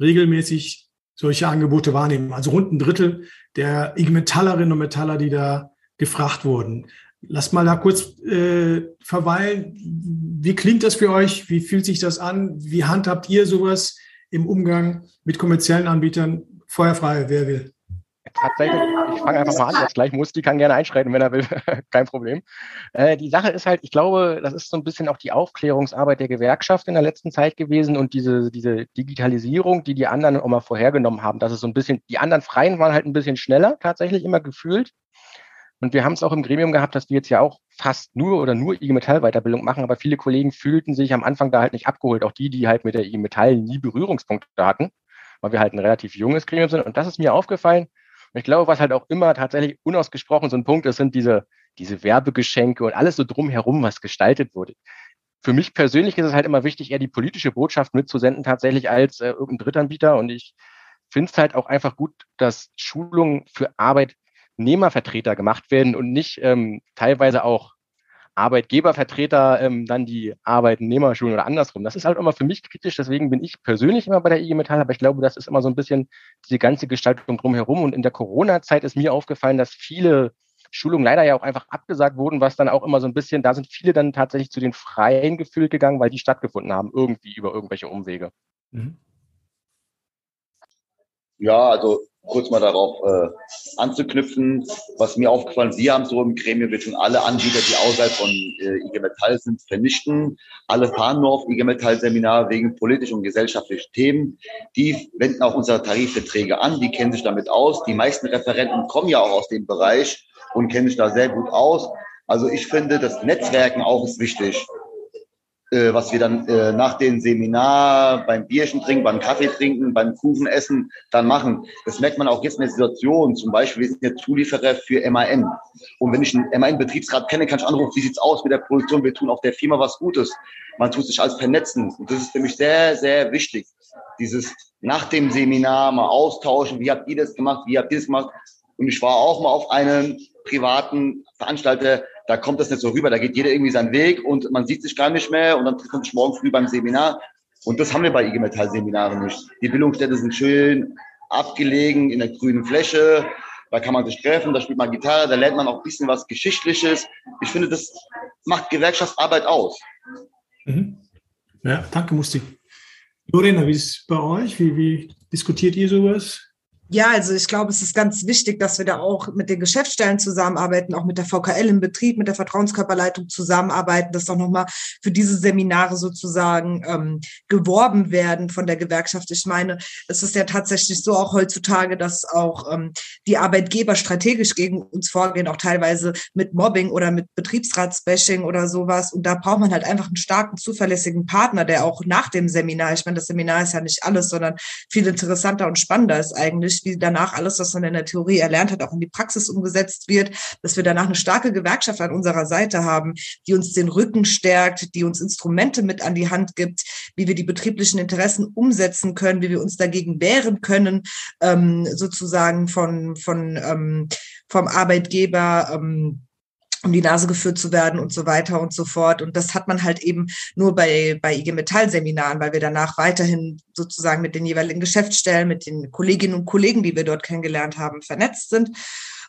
regelmäßig solche Angebote wahrnehmen. Also rund ein Drittel der IG Metallerinnen und Metaller, die da gefragt wurden. Lasst mal da kurz äh, verweilen. Wie klingt das für euch? Wie fühlt sich das an? Wie handhabt ihr sowas im Umgang mit kommerziellen Anbietern? Feuerfrei, wer will? Tatsächlich, ich fange einfach mal an, jetzt gleich muss, die kann gerne einschreiten, wenn er will, <laughs> kein Problem. Äh, die Sache ist halt, ich glaube, das ist so ein bisschen auch die Aufklärungsarbeit der Gewerkschaft in der letzten Zeit gewesen und diese, diese Digitalisierung, die die anderen auch mal vorhergenommen haben, dass es so ein bisschen, die anderen Freien waren halt ein bisschen schneller, tatsächlich immer gefühlt. Und wir haben es auch im Gremium gehabt, dass wir jetzt ja auch fast nur oder nur IG Metall Weiterbildung machen, aber viele Kollegen fühlten sich am Anfang da halt nicht abgeholt, auch die, die halt mit der IG Metall nie Berührungspunkte hatten, weil wir halt ein relativ junges Gremium sind. Und das ist mir aufgefallen. Und ich glaube, was halt auch immer tatsächlich unausgesprochen so ein Punkt ist, sind diese, diese Werbegeschenke und alles so drumherum, was gestaltet wurde. Für mich persönlich ist es halt immer wichtig, eher die politische Botschaft mitzusenden, tatsächlich als äh, irgendein Drittanbieter. Und ich finde es halt auch einfach gut, dass Schulungen für Arbeit Arbeitnehmervertreter gemacht werden und nicht ähm, teilweise auch Arbeitgebervertreter ähm, dann die Arbeitnehmerschulen oder andersrum. Das ist halt immer für mich kritisch, deswegen bin ich persönlich immer bei der IG Metall, aber ich glaube, das ist immer so ein bisschen diese ganze Gestaltung drumherum. Und in der Corona-Zeit ist mir aufgefallen, dass viele Schulungen leider ja auch einfach abgesagt wurden, was dann auch immer so ein bisschen, da sind viele dann tatsächlich zu den Freien gefühlt gegangen, weil die stattgefunden haben, irgendwie über irgendwelche Umwege. Mhm. Ja, also kurz mal darauf äh, anzuknüpfen, was mir aufgefallen ist, wir haben so im Gremium, wir tun alle Anbieter, die außerhalb von äh, IG Metall sind, vernichten. Alle fahren nur auf IG Metall Seminare wegen politischen und gesellschaftlichen Themen. Die wenden auch unsere Tarifverträge an, die kennen sich damit aus. Die meisten Referenten kommen ja auch aus dem Bereich und kennen sich da sehr gut aus. Also ich finde, das Netzwerken auch ist wichtig äh, was wir dann äh, nach dem Seminar beim Bierchen trinken, beim Kaffee trinken, beim Kuchen essen dann machen. Das merkt man auch jetzt in der Situation. Zum Beispiel, wir sind ja Zulieferer für MAN. Und wenn ich einen MAN-Betriebsrat kenne, kann ich anrufen, wie sieht's aus mit der Produktion? Wir tun auch der Firma was Gutes. Man tut sich alles vernetzen. Und das ist für mich sehr, sehr wichtig. Dieses nach dem Seminar mal austauschen. Wie habt ihr das gemacht? Wie habt ihr das gemacht? Und ich war auch mal auf einem privaten Veranstalter, da kommt das nicht so rüber. Da geht jeder irgendwie seinen Weg und man sieht sich gar nicht mehr und dann trifft man sich morgen früh beim Seminar. Und das haben wir bei IG Metall Seminaren nicht. Die Bildungsstätte sind schön abgelegen in der grünen Fläche. Da kann man sich treffen, da spielt man Gitarre, da lernt man auch ein bisschen was Geschichtliches. Ich finde, das macht Gewerkschaftsarbeit aus. Mhm. Ja, danke, Musti. Lorena, wie ist es bei euch? Wie, wie Diskutiert ihr sowas? Ja, also ich glaube, es ist ganz wichtig, dass wir da auch mit den Geschäftsstellen zusammenarbeiten, auch mit der VKL im Betrieb, mit der Vertrauenskörperleitung zusammenarbeiten, dass auch nochmal für diese Seminare sozusagen ähm, geworben werden von der Gewerkschaft. Ich meine, es ist ja tatsächlich so auch heutzutage, dass auch ähm, die Arbeitgeber strategisch gegen uns vorgehen, auch teilweise mit Mobbing oder mit Betriebsratsbashing oder sowas. Und da braucht man halt einfach einen starken, zuverlässigen Partner, der auch nach dem Seminar, ich meine, das Seminar ist ja nicht alles, sondern viel interessanter und spannender ist eigentlich, wie danach alles, was man in der Theorie erlernt hat, auch in die Praxis umgesetzt wird, dass wir danach eine starke Gewerkschaft an unserer Seite haben, die uns den Rücken stärkt, die uns Instrumente mit an die Hand gibt, wie wir die betrieblichen Interessen umsetzen können, wie wir uns dagegen wehren können, ähm, sozusagen von, von ähm, vom Arbeitgeber. Ähm, um die Nase geführt zu werden und so weiter und so fort. Und das hat man halt eben nur bei, bei IG Metall Seminaren, weil wir danach weiterhin sozusagen mit den jeweiligen Geschäftsstellen, mit den Kolleginnen und Kollegen, die wir dort kennengelernt haben, vernetzt sind.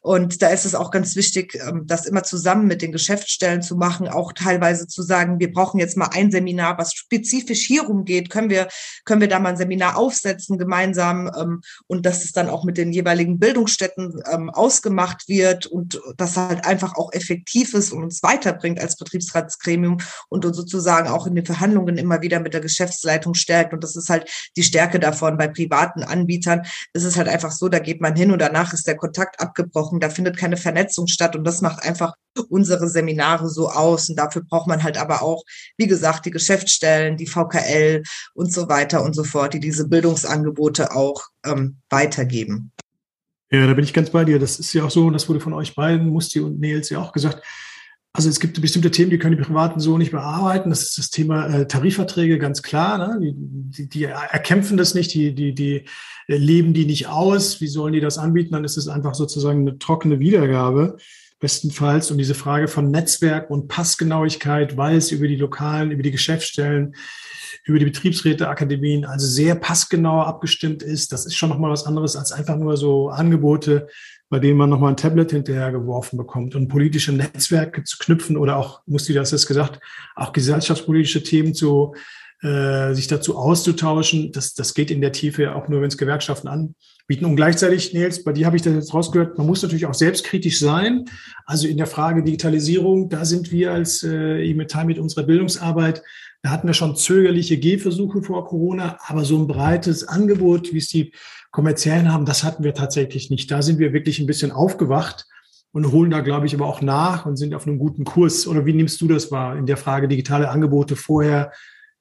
Und da ist es auch ganz wichtig, ähm, das immer zusammen mit den Geschäftsstellen zu machen, auch teilweise zu sagen, wir brauchen jetzt mal ein Seminar, was spezifisch hierum geht. Können wir, können wir da mal ein Seminar aufsetzen gemeinsam ähm, und dass es dann auch mit den jeweiligen Bildungsstätten ähm, ausgemacht wird und das halt einfach auch effektiv ist und uns weiterbringt als Betriebsratsgremium und uns sozusagen auch in den Verhandlungen immer wieder mit der Geschäftsleitung stärkt. Und das ist halt die Stärke davon bei privaten Anbietern. Es ist halt einfach so, da geht man hin und danach ist der Kontakt abgebrochen gesprochen, da findet keine Vernetzung statt und das macht einfach unsere Seminare so aus und dafür braucht man halt aber auch, wie gesagt, die Geschäftsstellen, die VKL und so weiter und so fort, die diese Bildungsangebote auch ähm, weitergeben. Ja, da bin ich ganz bei dir. Das ist ja auch so, und das wurde von euch beiden, Musti und Nils, ja auch gesagt. Also es gibt bestimmte Themen, die können die Privaten so nicht bearbeiten. Das ist das Thema äh, Tarifverträge, ganz klar. Ne? Die, die, die erkämpfen das nicht, die, die, die leben die nicht aus. Wie sollen die das anbieten? Dann ist es einfach sozusagen eine trockene Wiedergabe, bestenfalls. Und diese Frage von Netzwerk und Passgenauigkeit, weil es über die lokalen, über die Geschäftsstellen, über die Betriebsräte, Akademien, also sehr passgenau abgestimmt ist. Das ist schon nochmal was anderes als einfach nur so Angebote bei denen man nochmal ein Tablet hinterhergeworfen bekommt und politische Netzwerke zu knüpfen oder auch, Musti, das jetzt gesagt, auch gesellschaftspolitische Themen zu, äh, sich dazu auszutauschen. Das, das geht in der Tiefe ja auch nur, wenn es Gewerkschaften anbieten. Und gleichzeitig, Nils, bei dir habe ich das jetzt rausgehört, man muss natürlich auch selbstkritisch sein. Also in der Frage Digitalisierung, da sind wir als äh, E-Metall mit unserer Bildungsarbeit da hatten wir schon zögerliche Gehversuche vor Corona, aber so ein breites Angebot, wie es die kommerziellen haben, das hatten wir tatsächlich nicht. Da sind wir wirklich ein bisschen aufgewacht und holen da, glaube ich, aber auch nach und sind auf einem guten Kurs. Oder wie nimmst du das wahr in der Frage digitale Angebote vorher,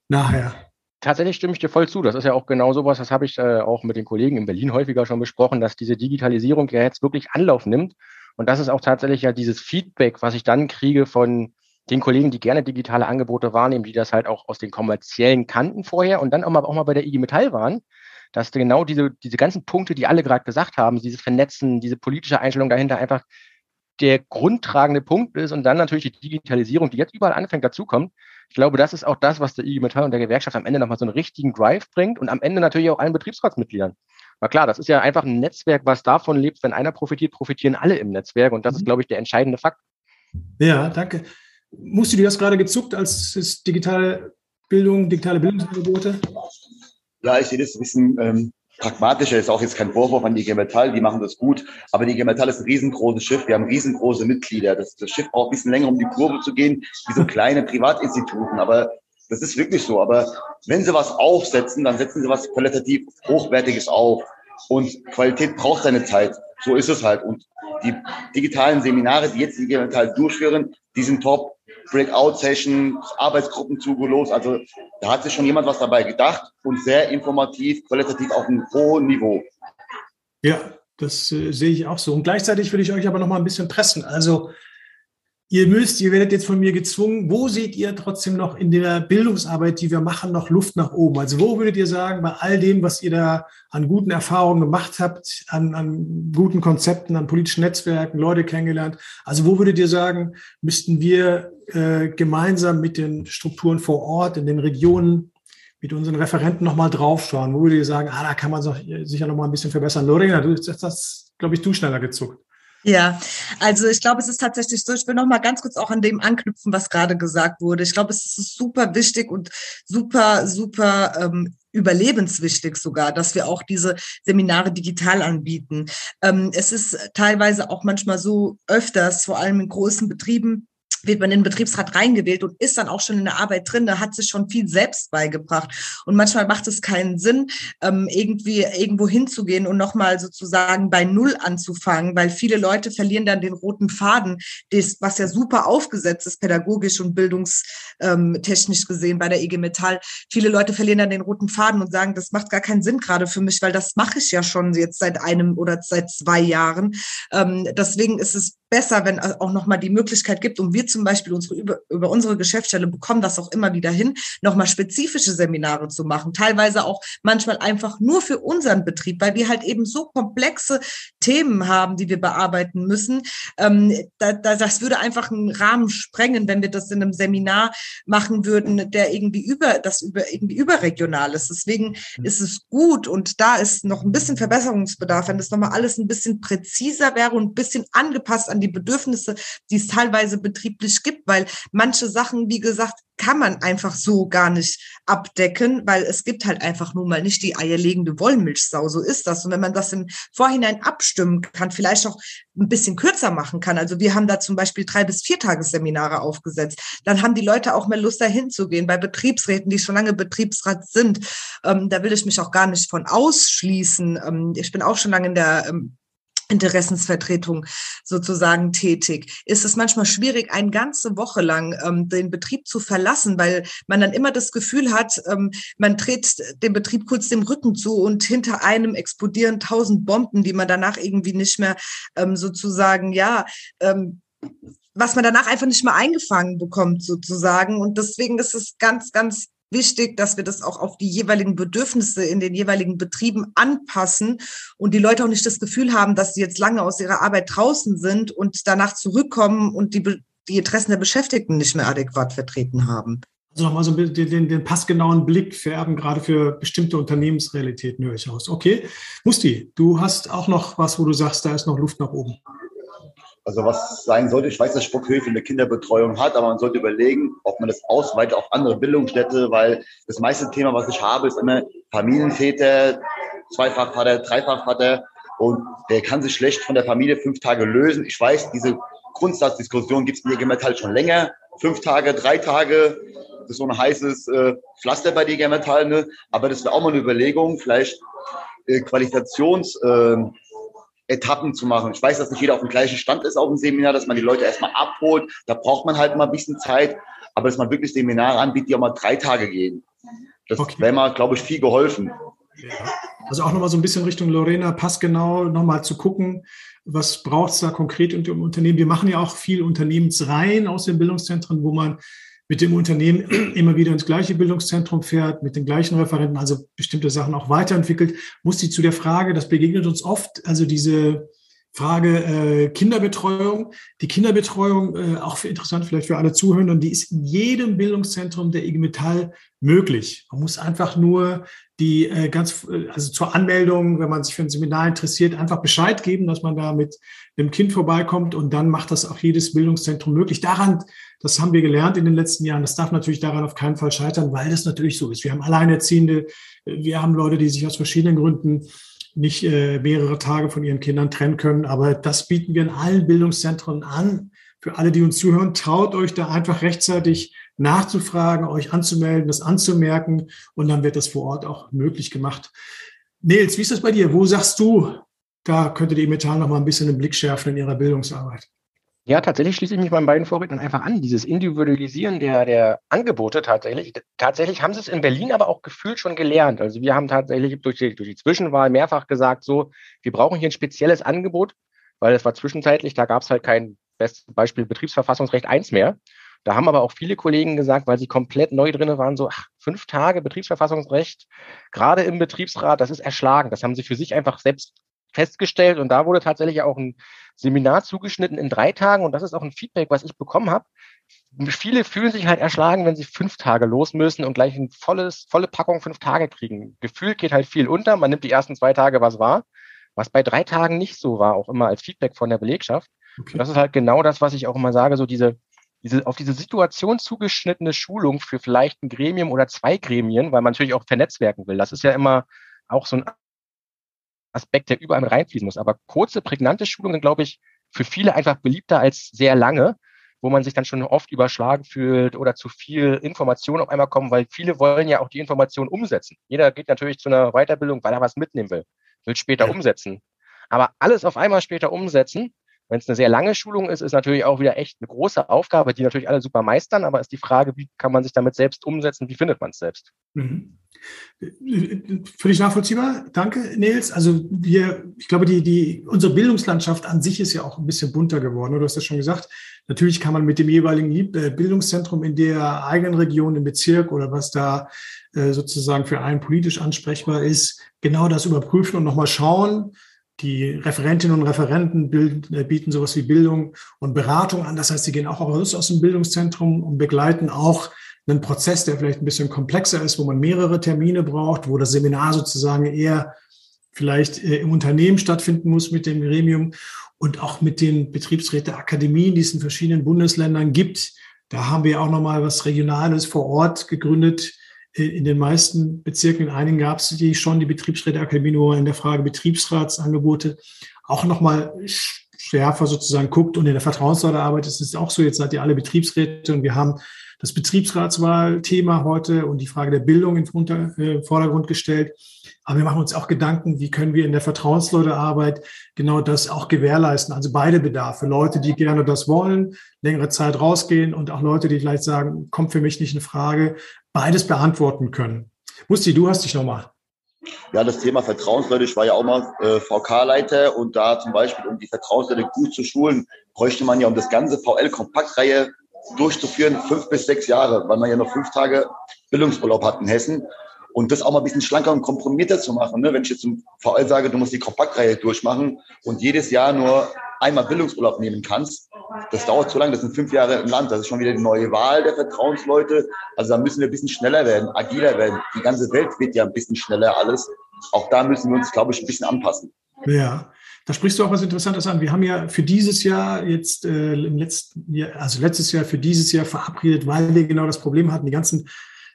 nachher? Tatsächlich stimme ich dir voll zu. Das ist ja auch genau sowas, das habe ich äh, auch mit den Kollegen in Berlin häufiger schon besprochen, dass diese Digitalisierung ja jetzt wirklich Anlauf nimmt. Und das ist auch tatsächlich ja dieses Feedback, was ich dann kriege von den Kollegen, die gerne digitale Angebote wahrnehmen, die das halt auch aus den kommerziellen kannten vorher und dann auch mal, auch mal bei der IG Metall waren, dass genau diese, diese ganzen Punkte, die alle gerade gesagt haben, dieses Vernetzen, diese politische Einstellung dahinter einfach der grundtragende Punkt ist und dann natürlich die Digitalisierung, die jetzt überall anfängt, dazukommt. Ich glaube, das ist auch das, was der IG Metall und der Gewerkschaft am Ende nochmal so einen richtigen Drive bringt und am Ende natürlich auch allen Betriebsratsmitgliedern. Na klar, das ist ja einfach ein Netzwerk, was davon lebt, wenn einer profitiert, profitieren alle im Netzwerk und das ist, mhm. glaube ich, der entscheidende Fakt. Ja, danke. Musst du das gerade gezuckt als digitale Bildung, digitale Bildungsangebote? Ja, ich sehe das ein bisschen ähm, pragmatischer. Ist auch jetzt kein Vorwurf an die IG Metall, die machen das gut. Aber die IG Metall ist ein riesengroßes Schiff. Wir haben riesengroße Mitglieder. Das, das Schiff braucht ein bisschen länger, um die Kurve zu gehen, wie so kleine Privatinstituten. Aber das ist wirklich so. Aber wenn sie was aufsetzen, dann setzen sie was qualitativ Hochwertiges auf. Und Qualität braucht seine Zeit. So ist es halt. Und die digitalen Seminare, die jetzt die IG Metall durchführen, die sind top. Breakout-Session, Arbeitsgruppen zugelost. Also da hat sich schon jemand was dabei gedacht und sehr informativ, qualitativ auf einem hohen Niveau. Ja, das äh, sehe ich auch so. Und gleichzeitig will ich euch aber noch mal ein bisschen pressen. Also ihr müsst, ihr werdet jetzt von mir gezwungen, wo seht ihr trotzdem noch in der Bildungsarbeit, die wir machen, noch Luft nach oben? Also wo würdet ihr sagen, bei all dem, was ihr da an guten Erfahrungen gemacht habt, an, an guten Konzepten, an politischen Netzwerken, Leute kennengelernt, also wo würdet ihr sagen, müssten wir äh, gemeinsam mit den Strukturen vor Ort, in den Regionen, mit unseren Referenten nochmal draufschauen? Wo würdet ihr sagen, ah, da kann man sich sicher nochmal ein bisschen verbessern? Lorena, du hast das, glaube ich, du schneller gezuckt. Ja, also ich glaube, es ist tatsächlich so, ich will noch mal ganz kurz auch an dem anknüpfen, was gerade gesagt wurde. Ich glaube, es ist super wichtig und super, super ähm, überlebenswichtig sogar, dass wir auch diese Seminare digital anbieten. Ähm, es ist teilweise auch manchmal so öfters, vor allem in großen Betrieben, wird man in den Betriebsrat reingewählt und ist dann auch schon in der Arbeit drin, da hat sich schon viel selbst beigebracht. Und manchmal macht es keinen Sinn, ähm, irgendwie irgendwo hinzugehen und nochmal sozusagen bei Null anzufangen, weil viele Leute verlieren dann den roten Faden, des, was ja super aufgesetzt ist, pädagogisch und bildungstechnisch gesehen bei der IG Metall. Viele Leute verlieren dann den roten Faden und sagen, das macht gar keinen Sinn gerade für mich, weil das mache ich ja schon jetzt seit einem oder seit zwei Jahren. Ähm, deswegen ist es besser, wenn auch nochmal die Möglichkeit gibt und wir zum Beispiel unsere, über, über unsere Geschäftsstelle bekommen das auch immer wieder hin, nochmal spezifische Seminare zu machen. Teilweise auch manchmal einfach nur für unseren Betrieb, weil wir halt eben so komplexe Themen haben, die wir bearbeiten müssen. Ähm, da, da, das würde einfach einen Rahmen sprengen, wenn wir das in einem Seminar machen würden, der irgendwie über, das über, irgendwie überregional ist. Deswegen mhm. ist es gut und da ist noch ein bisschen Verbesserungsbedarf, wenn das nochmal alles ein bisschen präziser wäre und ein bisschen angepasst an die Bedürfnisse, die es teilweise betrieblich gibt, weil manche Sachen, wie gesagt, kann man einfach so gar nicht abdecken, weil es gibt halt einfach nun mal nicht die eierlegende Wollmilchsau. So ist das. Und wenn man das im Vorhinein abstimmen kann, vielleicht auch ein bisschen kürzer machen kann. Also wir haben da zum Beispiel drei bis vier Tagesseminare aufgesetzt. Dann haben die Leute auch mehr Lust dahin zu gehen. Bei Betriebsräten, die schon lange Betriebsrat sind, ähm, da will ich mich auch gar nicht von ausschließen. Ähm, ich bin auch schon lange in der ähm, Interessensvertretung sozusagen tätig, ist es manchmal schwierig, eine ganze Woche lang ähm, den Betrieb zu verlassen, weil man dann immer das Gefühl hat, ähm, man tritt dem Betrieb kurz dem Rücken zu und hinter einem explodieren tausend Bomben, die man danach irgendwie nicht mehr ähm, sozusagen, ja, ähm, was man danach einfach nicht mehr eingefangen bekommt sozusagen. Und deswegen ist es ganz, ganz wichtig, dass wir das auch auf die jeweiligen Bedürfnisse in den jeweiligen Betrieben anpassen und die Leute auch nicht das Gefühl haben, dass sie jetzt lange aus ihrer Arbeit draußen sind und danach zurückkommen und die, die Interessen der Beschäftigten nicht mehr adäquat vertreten haben. Also nochmal so den, den, den passgenauen Blick färben, gerade für bestimmte Unternehmensrealitäten höre ich aus. Okay, Musti, du hast auch noch was, wo du sagst, da ist noch Luft nach oben. Also was sein sollte, ich weiß, dass Spuckhilfe eine Kinderbetreuung hat, aber man sollte überlegen, ob man das ausweitet auf andere Bildungsstätte, weil das meiste Thema, was ich habe, ist immer Familienväter, Zweifachvater, Dreifachvater und der kann sich schlecht von der Familie fünf Tage lösen. Ich weiß, diese Grundsatzdiskussion gibt es in Jägermet halt schon länger. Fünf Tage, drei Tage, das ist so ein heißes äh, Pflaster bei Jägermetall, ne? aber das wäre auch mal eine Überlegung, vielleicht äh, Qualifikations... Äh, Etappen zu machen. Ich weiß, dass nicht jeder auf dem gleichen Stand ist auf dem Seminar, dass man die Leute erstmal abholt. Da braucht man halt mal ein bisschen Zeit. Aber dass man wirklich Seminare anbietet, die auch mal drei Tage gehen. Das okay. wäre mal, glaube ich, viel geholfen. Ja. Also auch nochmal so ein bisschen Richtung Lorena, passgenau nochmal zu gucken, was braucht es da konkret im Unternehmen. Wir machen ja auch viel Unternehmensreihen aus den Bildungszentren, wo man mit dem Unternehmen <clears throat> immer wieder ins gleiche Bildungszentrum fährt, mit den gleichen Referenten, also bestimmte Sachen auch weiterentwickelt, muss sie zu der Frage, das begegnet uns oft, also diese Frage äh, Kinderbetreuung. Die Kinderbetreuung, äh, auch für interessant vielleicht für alle Zuhörer, die ist in jedem Bildungszentrum der IG Metall möglich. Man muss einfach nur die äh, ganz, also zur Anmeldung, wenn man sich für ein Seminar interessiert, einfach Bescheid geben, dass man da mit dem Kind vorbeikommt und dann macht das auch jedes Bildungszentrum möglich. Daran, das haben wir gelernt in den letzten Jahren. Das darf natürlich daran auf keinen Fall scheitern, weil das natürlich so ist. Wir haben Alleinerziehende, wir haben Leute, die sich aus verschiedenen Gründen nicht äh, mehrere Tage von ihren Kindern trennen können. Aber das bieten wir in allen Bildungszentren an. Für alle, die uns zuhören, traut euch da einfach rechtzeitig nachzufragen, euch anzumelden, das anzumerken und dann wird das vor Ort auch möglich gemacht. Nils, wie ist das bei dir? Wo sagst du, da könnte die Metall noch mal ein bisschen den Blick schärfen in ihrer Bildungsarbeit? Ja, tatsächlich schließe ich mich meinen beiden Vorrednern einfach an. Dieses Individualisieren der, der Angebote tatsächlich. Tatsächlich haben sie es in Berlin aber auch gefühlt schon gelernt. Also wir haben tatsächlich durch die, durch die Zwischenwahl mehrfach gesagt, so, wir brauchen hier ein spezielles Angebot, weil es war zwischenzeitlich, da gab es halt kein bestes Beispiel Betriebsverfassungsrecht 1 mehr. Da haben aber auch viele Kollegen gesagt, weil sie komplett neu drin waren, so ach, fünf Tage Betriebsverfassungsrecht, gerade im Betriebsrat, das ist erschlagen. Das haben sie für sich einfach selbst festgestellt und da wurde tatsächlich auch ein Seminar zugeschnitten in drei Tagen und das ist auch ein Feedback, was ich bekommen habe. Viele fühlen sich halt erschlagen, wenn sie fünf Tage los müssen und gleich ein volles, volle Packung fünf Tage kriegen. Gefühlt geht halt viel unter. Man nimmt die ersten zwei Tage, was war. was bei drei Tagen nicht so war, auch immer als Feedback von der Belegschaft. Okay. das ist halt genau das, was ich auch immer sage, so diese, diese auf diese Situation zugeschnittene Schulung für vielleicht ein Gremium oder zwei Gremien, weil man natürlich auch vernetzwerken will. Das ist ja immer auch so ein Aspekt, der überall reinfließen muss. Aber kurze, prägnante Schulungen, glaube ich, für viele einfach beliebter als sehr lange, wo man sich dann schon oft überschlagen fühlt oder zu viel Information auf einmal kommen, weil viele wollen ja auch die Information umsetzen. Jeder geht natürlich zu einer Weiterbildung, weil er was mitnehmen will, will später ja. umsetzen. Aber alles auf einmal später umsetzen, wenn es eine sehr lange Schulung ist, ist natürlich auch wieder echt eine große Aufgabe, die natürlich alle super meistern, aber ist die Frage, wie kann man sich damit selbst umsetzen, wie findet man es selbst? Mhm. Völlig nachvollziehbar. Danke, Nils. Also wir, ich glaube, die, die, unsere Bildungslandschaft an sich ist ja auch ein bisschen bunter geworden. Du hast ja schon gesagt. Natürlich kann man mit dem jeweiligen äh, Bildungszentrum in der eigenen Region, im Bezirk oder was da äh, sozusagen für einen politisch ansprechbar ist, genau das überprüfen und nochmal schauen, die Referentinnen und Referenten bilden, äh, bieten sowas wie Bildung und Beratung an. Das heißt, sie gehen auch raus aus dem Bildungszentrum und begleiten auch einen Prozess, der vielleicht ein bisschen komplexer ist, wo man mehrere Termine braucht, wo das Seminar sozusagen eher vielleicht äh, im Unternehmen stattfinden muss mit dem Gremium und auch mit den Betriebsräteakademien, die es in verschiedenen Bundesländern gibt. Da haben wir auch nochmal was Regionales vor Ort gegründet, in den meisten Bezirken, in einigen gab es die schon, die Betriebsräteakademie, nur in der Frage Betriebsratsangebote auch nochmal schärfer sozusagen guckt. Und in der Vertrauensleiterarbeit ist es auch so, jetzt seid ihr alle Betriebsräte und wir haben das Betriebsratswahlthema heute und die Frage der Bildung in äh, Vordergrund gestellt. Aber wir machen uns auch Gedanken, wie können wir in der Vertrauensleutearbeit genau das auch gewährleisten. Also beide Bedarfe. Leute, die gerne das wollen, längere Zeit rausgehen und auch Leute, die vielleicht sagen, kommt für mich nicht in Frage, beides beantworten können. Musti, du hast dich nochmal. Ja, das Thema Vertrauensleute, ich war ja auch mal äh, VK-Leiter und da zum Beispiel, um die Vertrauensleute gut zu schulen, bräuchte man ja, um das ganze VL-Kompaktreihe durchzuführen, fünf bis sechs Jahre, weil man ja noch fünf Tage Bildungsurlaub hat in Hessen. Und das auch mal ein bisschen schlanker und komprimierter zu machen. Ne? Wenn ich jetzt zum VL sage, du musst die Kompaktreihe durchmachen und jedes Jahr nur einmal Bildungsurlaub nehmen kannst, das dauert zu lange, das sind fünf Jahre im Land, das ist schon wieder die neue Wahl der Vertrauensleute. Also da müssen wir ein bisschen schneller werden, agiler werden. Die ganze Welt wird ja ein bisschen schneller alles. Auch da müssen wir uns, glaube ich, ein bisschen anpassen. Ja, da sprichst du auch was Interessantes an. Wir haben ja für dieses Jahr jetzt äh, im letzten Jahr, also letztes Jahr für dieses Jahr verabredet, weil wir genau das Problem hatten. Die ganzen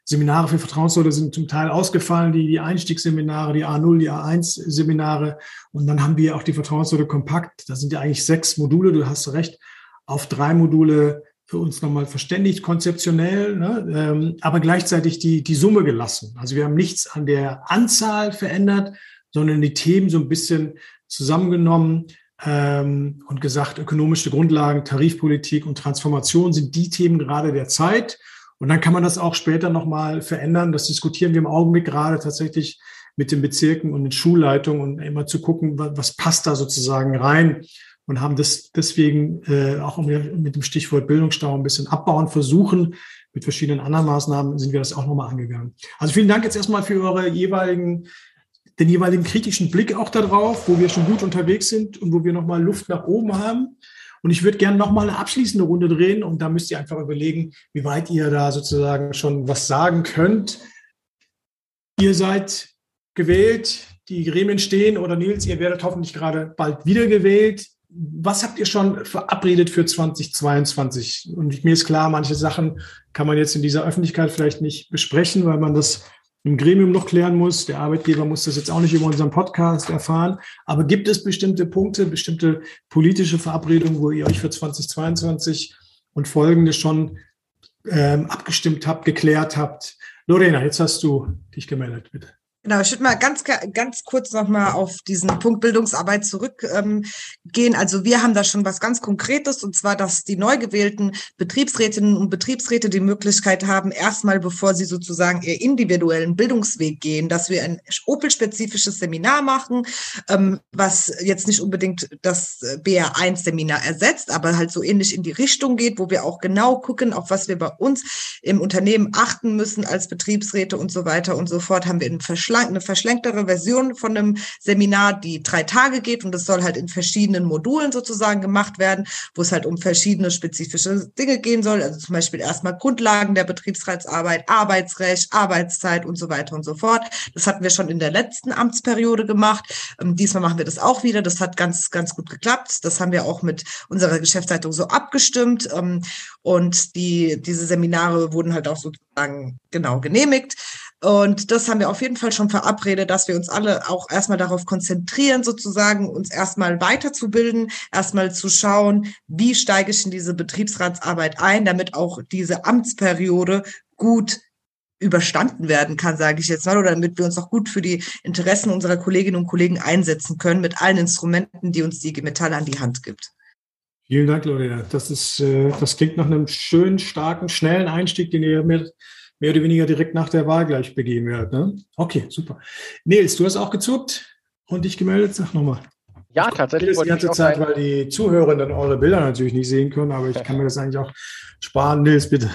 Seminare für Vertrauensleute sind zum Teil ausgefallen, die, die Einstiegsseminare, die A0, die A1-Seminare. Und dann haben wir auch die Vertrauensleute kompakt. Da sind ja eigentlich sechs Module, du hast recht, auf drei Module für uns nochmal verständigt, konzeptionell, ne? ähm, aber gleichzeitig die, die Summe gelassen. Also wir haben nichts an der Anzahl verändert, sondern die Themen so ein bisschen zusammengenommen ähm, und gesagt, ökonomische Grundlagen, Tarifpolitik und Transformation sind die Themen gerade der Zeit. Und dann kann man das auch später nochmal verändern. Das diskutieren wir im Augenblick gerade tatsächlich mit den Bezirken und den Schulleitungen und immer zu gucken, was passt da sozusagen rein und haben das deswegen äh, auch mit dem Stichwort Bildungsstau ein bisschen abbauen versuchen. Mit verschiedenen anderen Maßnahmen sind wir das auch nochmal angegangen. Also vielen Dank jetzt erstmal für eure jeweiligen, den jeweiligen kritischen Blick auch darauf, wo wir schon gut unterwegs sind und wo wir nochmal Luft nach oben haben. Und ich würde gerne nochmal eine abschließende Runde drehen und da müsst ihr einfach überlegen, wie weit ihr da sozusagen schon was sagen könnt. Ihr seid gewählt, die Gremien stehen oder Nils, ihr werdet hoffentlich gerade bald wieder gewählt. Was habt ihr schon verabredet für 2022? Und mir ist klar, manche Sachen kann man jetzt in dieser Öffentlichkeit vielleicht nicht besprechen, weil man das im Gremium noch klären muss. Der Arbeitgeber muss das jetzt auch nicht über unseren Podcast erfahren. Aber gibt es bestimmte Punkte, bestimmte politische Verabredungen, wo ihr euch für 2022 und folgende schon ähm, abgestimmt habt, geklärt habt? Lorena, jetzt hast du dich gemeldet, bitte. Genau, ich würde mal ganz, ganz kurz nochmal auf diesen Punkt Bildungsarbeit zurückgehen. Ähm, also wir haben da schon was ganz Konkretes, und zwar, dass die neu gewählten Betriebsrätinnen und Betriebsräte die Möglichkeit haben, erstmal, bevor sie sozusagen ihr individuellen Bildungsweg gehen, dass wir ein Opel-spezifisches Seminar machen, ähm, was jetzt nicht unbedingt das BR1-Seminar ersetzt, aber halt so ähnlich in die Richtung geht, wo wir auch genau gucken, auf was wir bei uns im Unternehmen achten müssen als Betriebsräte und so weiter und so fort, haben wir einen Verschlag eine verschlenktere Version von einem Seminar, die drei Tage geht und das soll halt in verschiedenen Modulen sozusagen gemacht werden, wo es halt um verschiedene spezifische Dinge gehen soll. Also zum Beispiel erstmal Grundlagen der Betriebsratsarbeit, Arbeitsrecht, Arbeitszeit und so weiter und so fort. Das hatten wir schon in der letzten Amtsperiode gemacht. Ähm, diesmal machen wir das auch wieder. Das hat ganz, ganz gut geklappt. Das haben wir auch mit unserer Geschäftsleitung so abgestimmt. Ähm, und die, diese Seminare wurden halt auch sozusagen genau genehmigt. Und das haben wir auf jeden Fall schon verabredet, dass wir uns alle auch erstmal darauf konzentrieren, sozusagen uns erstmal weiterzubilden, erstmal zu schauen, wie steige ich in diese Betriebsratsarbeit ein, damit auch diese Amtsperiode gut überstanden werden kann, sage ich jetzt mal, oder damit wir uns auch gut für die Interessen unserer Kolleginnen und Kollegen einsetzen können mit allen Instrumenten, die uns die Metall an die Hand gibt. Vielen Dank, Lorena. Das ist, äh, das klingt nach einem schönen, starken, schnellen Einstieg, den ihr mehr, mehr oder weniger direkt nach der Wahl gleich begehen werdet. Ne? Okay, super. Nils, du hast auch gezuckt und dich gemeldet. Sag nochmal. Ja, tatsächlich. Die ganze Zeit, weil die Zuhörer dann eure Bilder natürlich nicht sehen können, aber ich kann mir das eigentlich auch sparen. Nils, bitte.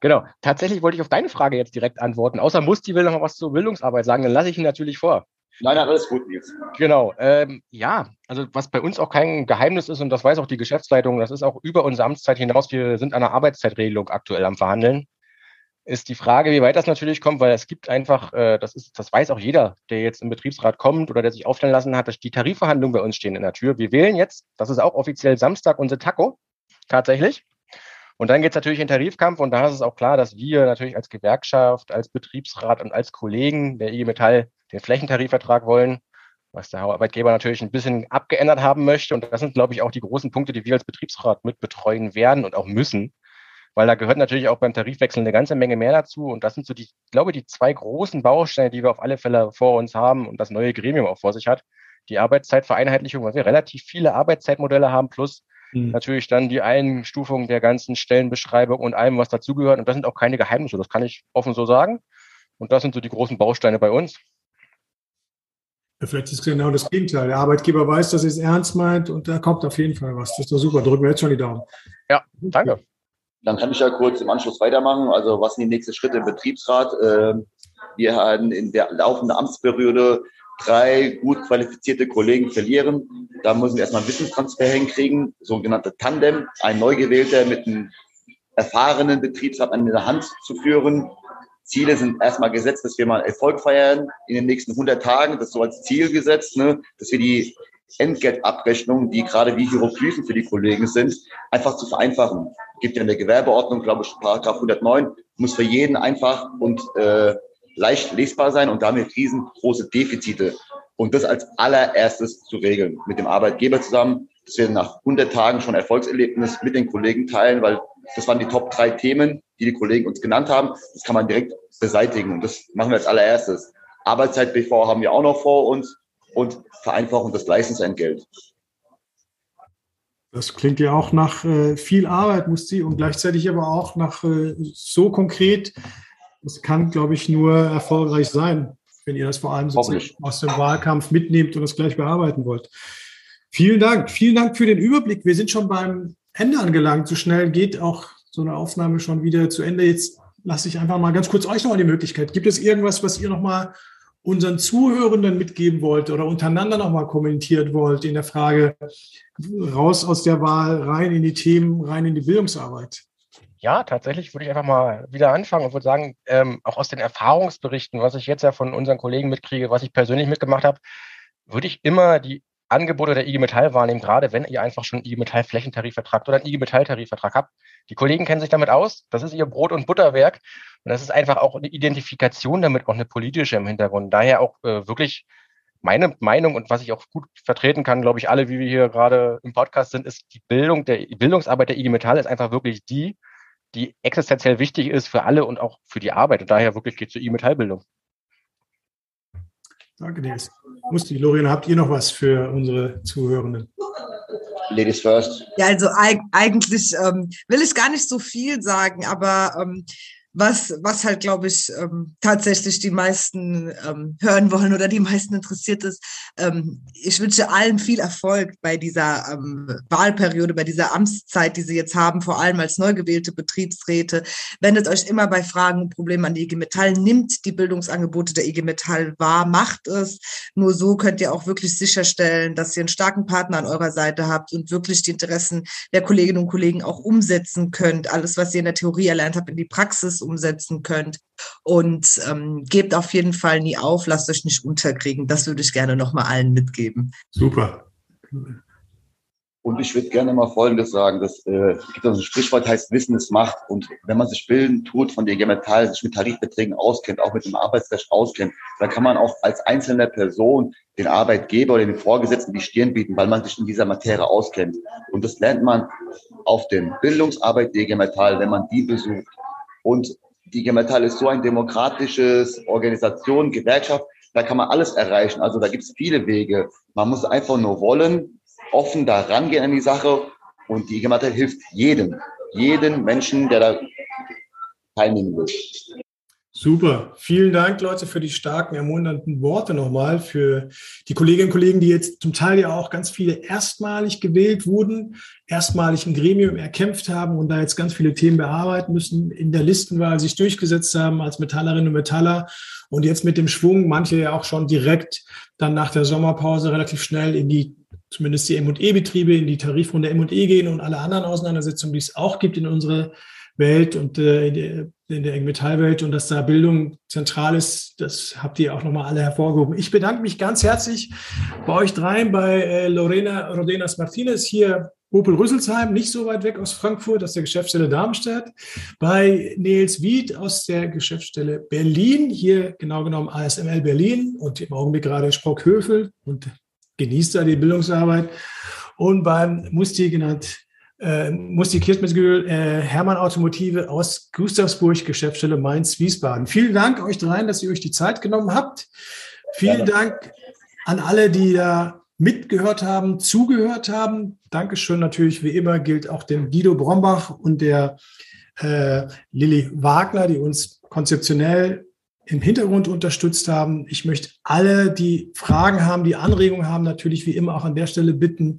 Genau. Tatsächlich wollte ich auf deine Frage jetzt direkt antworten. Außer Musti will noch mal was zur Bildungsarbeit sagen, dann lasse ich ihn natürlich vor. Nein, nein, alles gut, Nils. Genau. Ähm, ja, also was bei uns auch kein Geheimnis ist und das weiß auch die Geschäftsleitung, das ist auch über unsere Amtszeit hinaus. Wir sind an einer Arbeitszeitregelung aktuell am Verhandeln. Ist die Frage, wie weit das natürlich kommt, weil es gibt einfach, äh, das ist, das weiß auch jeder, der jetzt im Betriebsrat kommt oder der sich aufstellen lassen hat, dass die Tarifverhandlungen bei uns stehen in der Tür. Wir wählen jetzt, das ist auch offiziell Samstag unser Taco, tatsächlich. Und dann geht es natürlich in Tarifkampf und da ist es auch klar, dass wir natürlich als Gewerkschaft, als Betriebsrat und als Kollegen der IG Metall den Flächentarifvertrag wollen, was der Arbeitgeber natürlich ein bisschen abgeändert haben möchte. Und das sind, glaube ich, auch die großen Punkte, die wir als Betriebsrat mit betreuen werden und auch müssen. Weil da gehört natürlich auch beim Tarifwechsel eine ganze Menge mehr dazu. Und das sind so die, ich glaube, die zwei großen Bausteine, die wir auf alle Fälle vor uns haben und das neue Gremium auch vor sich hat. Die Arbeitszeitvereinheitlichung, weil wir relativ viele Arbeitszeitmodelle haben, plus Mhm. Natürlich dann die Einstufung der ganzen Stellenbeschreibung und allem, was dazugehört. Und das sind auch keine Geheimnisse, das kann ich offen so sagen. Und das sind so die großen Bausteine bei uns. Vielleicht ist es genau das Gegenteil. Der Arbeitgeber weiß, dass er es ernst meint und da kommt auf jeden Fall was. Das ist doch super. Drücken wir jetzt schon die Daumen. Ja, danke. Dann kann ich ja kurz im Anschluss weitermachen. Also was sind die nächsten Schritte im Betriebsrat? Ähm, wir haben in der laufenden Amtsperiode drei gut qualifizierte Kollegen verlieren. Da müssen wir erstmal einen Wissenstransfer hinkriegen, sogenannte Tandem, ein neu gewählter mit einem erfahrenen Betriebsrat an der Hand zu führen. Ziele sind erstmal gesetzt, dass wir mal Erfolg feiern in den nächsten 100 Tagen. Das ist so als Ziel gesetzt, ne, dass wir die Entgeltabrechnung, die gerade wie Hieroglyphen für die Kollegen sind, einfach zu vereinfachen. Gibt ja in der Gewerbeordnung, glaube ich, Paragraph 109, muss für jeden einfach und äh, leicht lesbar sein und damit riesengroße Defizite. Und das als allererstes zu regeln mit dem Arbeitgeber zusammen, dass wir nach 100 Tagen schon Erfolgserlebnis mit den Kollegen teilen, weil das waren die Top drei Themen, die die Kollegen uns genannt haben. Das kann man direkt beseitigen und das machen wir als allererstes. Arbeitszeit-BV haben wir auch noch vor uns und Vereinfachung des Leistungsentgelt. Das klingt ja auch nach äh, viel Arbeit, muss sie, und gleichzeitig aber auch nach äh, so konkret das kann, glaube ich, nur erfolgreich sein, wenn ihr das vor allem aus dem Wahlkampf mitnehmt und das gleich bearbeiten wollt. Vielen Dank. Vielen Dank für den Überblick. Wir sind schon beim Ende angelangt. So schnell geht auch so eine Aufnahme schon wieder zu Ende. Jetzt lasse ich einfach mal ganz kurz euch noch mal die Möglichkeit. Gibt es irgendwas, was ihr noch mal unseren Zuhörenden mitgeben wollt oder untereinander noch mal kommentiert wollt in der Frage raus aus der Wahl, rein in die Themen, rein in die Bildungsarbeit? Ja, tatsächlich würde ich einfach mal wieder anfangen und würde sagen, ähm, auch aus den Erfahrungsberichten, was ich jetzt ja von unseren Kollegen mitkriege, was ich persönlich mitgemacht habe, würde ich immer die Angebote der IG Metall wahrnehmen, gerade wenn ihr einfach schon einen IG Metall Flächentarifvertrag oder einen IG Metall Tarifvertrag habt. Die Kollegen kennen sich damit aus. Das ist ihr Brot- und Butterwerk. Und das ist einfach auch eine Identifikation damit, auch eine politische im Hintergrund. Daher auch äh, wirklich meine Meinung und was ich auch gut vertreten kann, glaube ich, alle, wie wir hier gerade im Podcast sind, ist die Bildung, der Bildungsarbeit der IG Metall ist einfach wirklich die, die existenziell wichtig ist für alle und auch für die Arbeit. Und daher wirklich geht zur E-Metallbildung. Danke, Nils. Musti, Lorien, habt ihr noch was für unsere Zuhörenden? Ladies first. Ja, also eigentlich ähm, will ich gar nicht so viel sagen, aber ähm, was, was halt, glaube ich, ähm, tatsächlich die meisten ähm, hören wollen oder die meisten interessiert ist. Ähm, ich wünsche allen viel Erfolg bei dieser ähm, Wahlperiode, bei dieser Amtszeit, die Sie jetzt haben, vor allem als neu gewählte Betriebsräte. Wendet euch immer bei Fragen und Problemen an die IG Metall, nimmt die Bildungsangebote der IG Metall wahr, macht es. Nur so könnt ihr auch wirklich sicherstellen, dass ihr einen starken Partner an eurer Seite habt und wirklich die Interessen der Kolleginnen und Kollegen auch umsetzen könnt. Alles, was ihr in der Theorie erlernt habt, in die Praxis umsetzen könnt. Und ähm, gebt auf jeden Fall nie auf, lasst euch nicht unterkriegen. Das würde ich gerne nochmal allen mitgeben. Super. Und ich würde gerne mal Folgendes sagen. Das äh, gibt also ein Sprichwort, heißt Wissen ist Macht. Und wenn man sich bilden tut von der IG Metall, sich mit Tarifbeträgen auskennt, auch mit dem Arbeitsrecht auskennt, dann kann man auch als einzelne Person den Arbeitgeber oder den Vorgesetzten die Stirn bieten, weil man sich in dieser Materie auskennt. Und das lernt man auf dem Bildungsarbeit der IG Metall, wenn man die besucht. Und die IG ist so ein demokratisches Organisation, Gewerkschaft, da kann man alles erreichen. Also da gibt es viele Wege. Man muss einfach nur wollen, offen da rangehen an die Sache und die IG hilft jedem, jeden Menschen, der da teilnehmen will. Super. Vielen Dank, Leute, für die starken, ermunternden Worte nochmal. Für die Kolleginnen und Kollegen, die jetzt zum Teil ja auch ganz viele erstmalig gewählt wurden, erstmalig ein Gremium erkämpft haben und da jetzt ganz viele Themen bearbeiten müssen, in der Listenwahl sich durchgesetzt haben als Metallerinnen und Metaller und jetzt mit dem Schwung, manche ja auch schon direkt dann nach der Sommerpause relativ schnell in die zumindest die M&E-Betriebe in die Tarifrunde M&E gehen und alle anderen Auseinandersetzungen, die es auch gibt in unserer Welt und äh, in der, in Metallwelt und dass da Bildung zentral ist, das habt ihr auch nochmal alle hervorgehoben. Ich bedanke mich ganz herzlich bei euch dreien, bei äh, Lorena Rodenas Martinez hier Opel Rüsselsheim, nicht so weit weg aus Frankfurt, aus der Geschäftsstelle Darmstadt, bei Nils Wied aus der Geschäftsstelle Berlin, hier genau genommen ASML Berlin und im Augenblick gerade Sprockhövel und genießt da die Bildungsarbeit und beim Musti genannt äh, Musti Kirchmesgül, äh, Hermann Automotive aus Gustavsburg, Geschäftsstelle Mainz-Wiesbaden. Vielen Dank euch dreien, dass ihr euch die Zeit genommen habt. Vielen ja. Dank an alle, die da mitgehört haben, zugehört haben. Dankeschön natürlich wie immer gilt auch dem Guido Brombach und der äh, Lilly Wagner, die uns konzeptionell im Hintergrund unterstützt haben. Ich möchte alle, die Fragen haben, die Anregungen haben, natürlich wie immer auch an der Stelle bitten,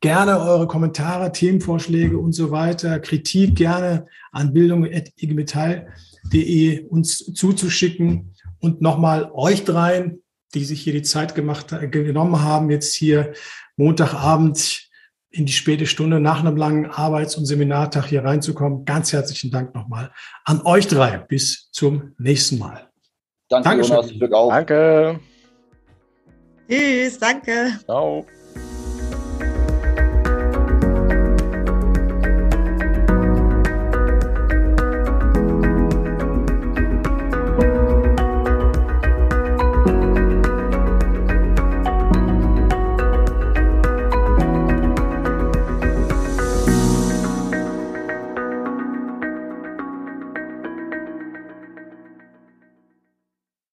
gerne eure Kommentare, Themenvorschläge und so weiter, Kritik gerne an bildung.igmetall.de uns zuzuschicken und nochmal euch dreien, die sich hier die Zeit gemacht, genommen haben, jetzt hier Montagabend in die späte Stunde nach einem langen Arbeits- und Seminartag hier reinzukommen. Ganz herzlichen Dank nochmal an euch drei. Bis zum nächsten Mal. Danke, Dankeschön. Jonas. Glück auf. Danke. Tschüss, danke. Ciao.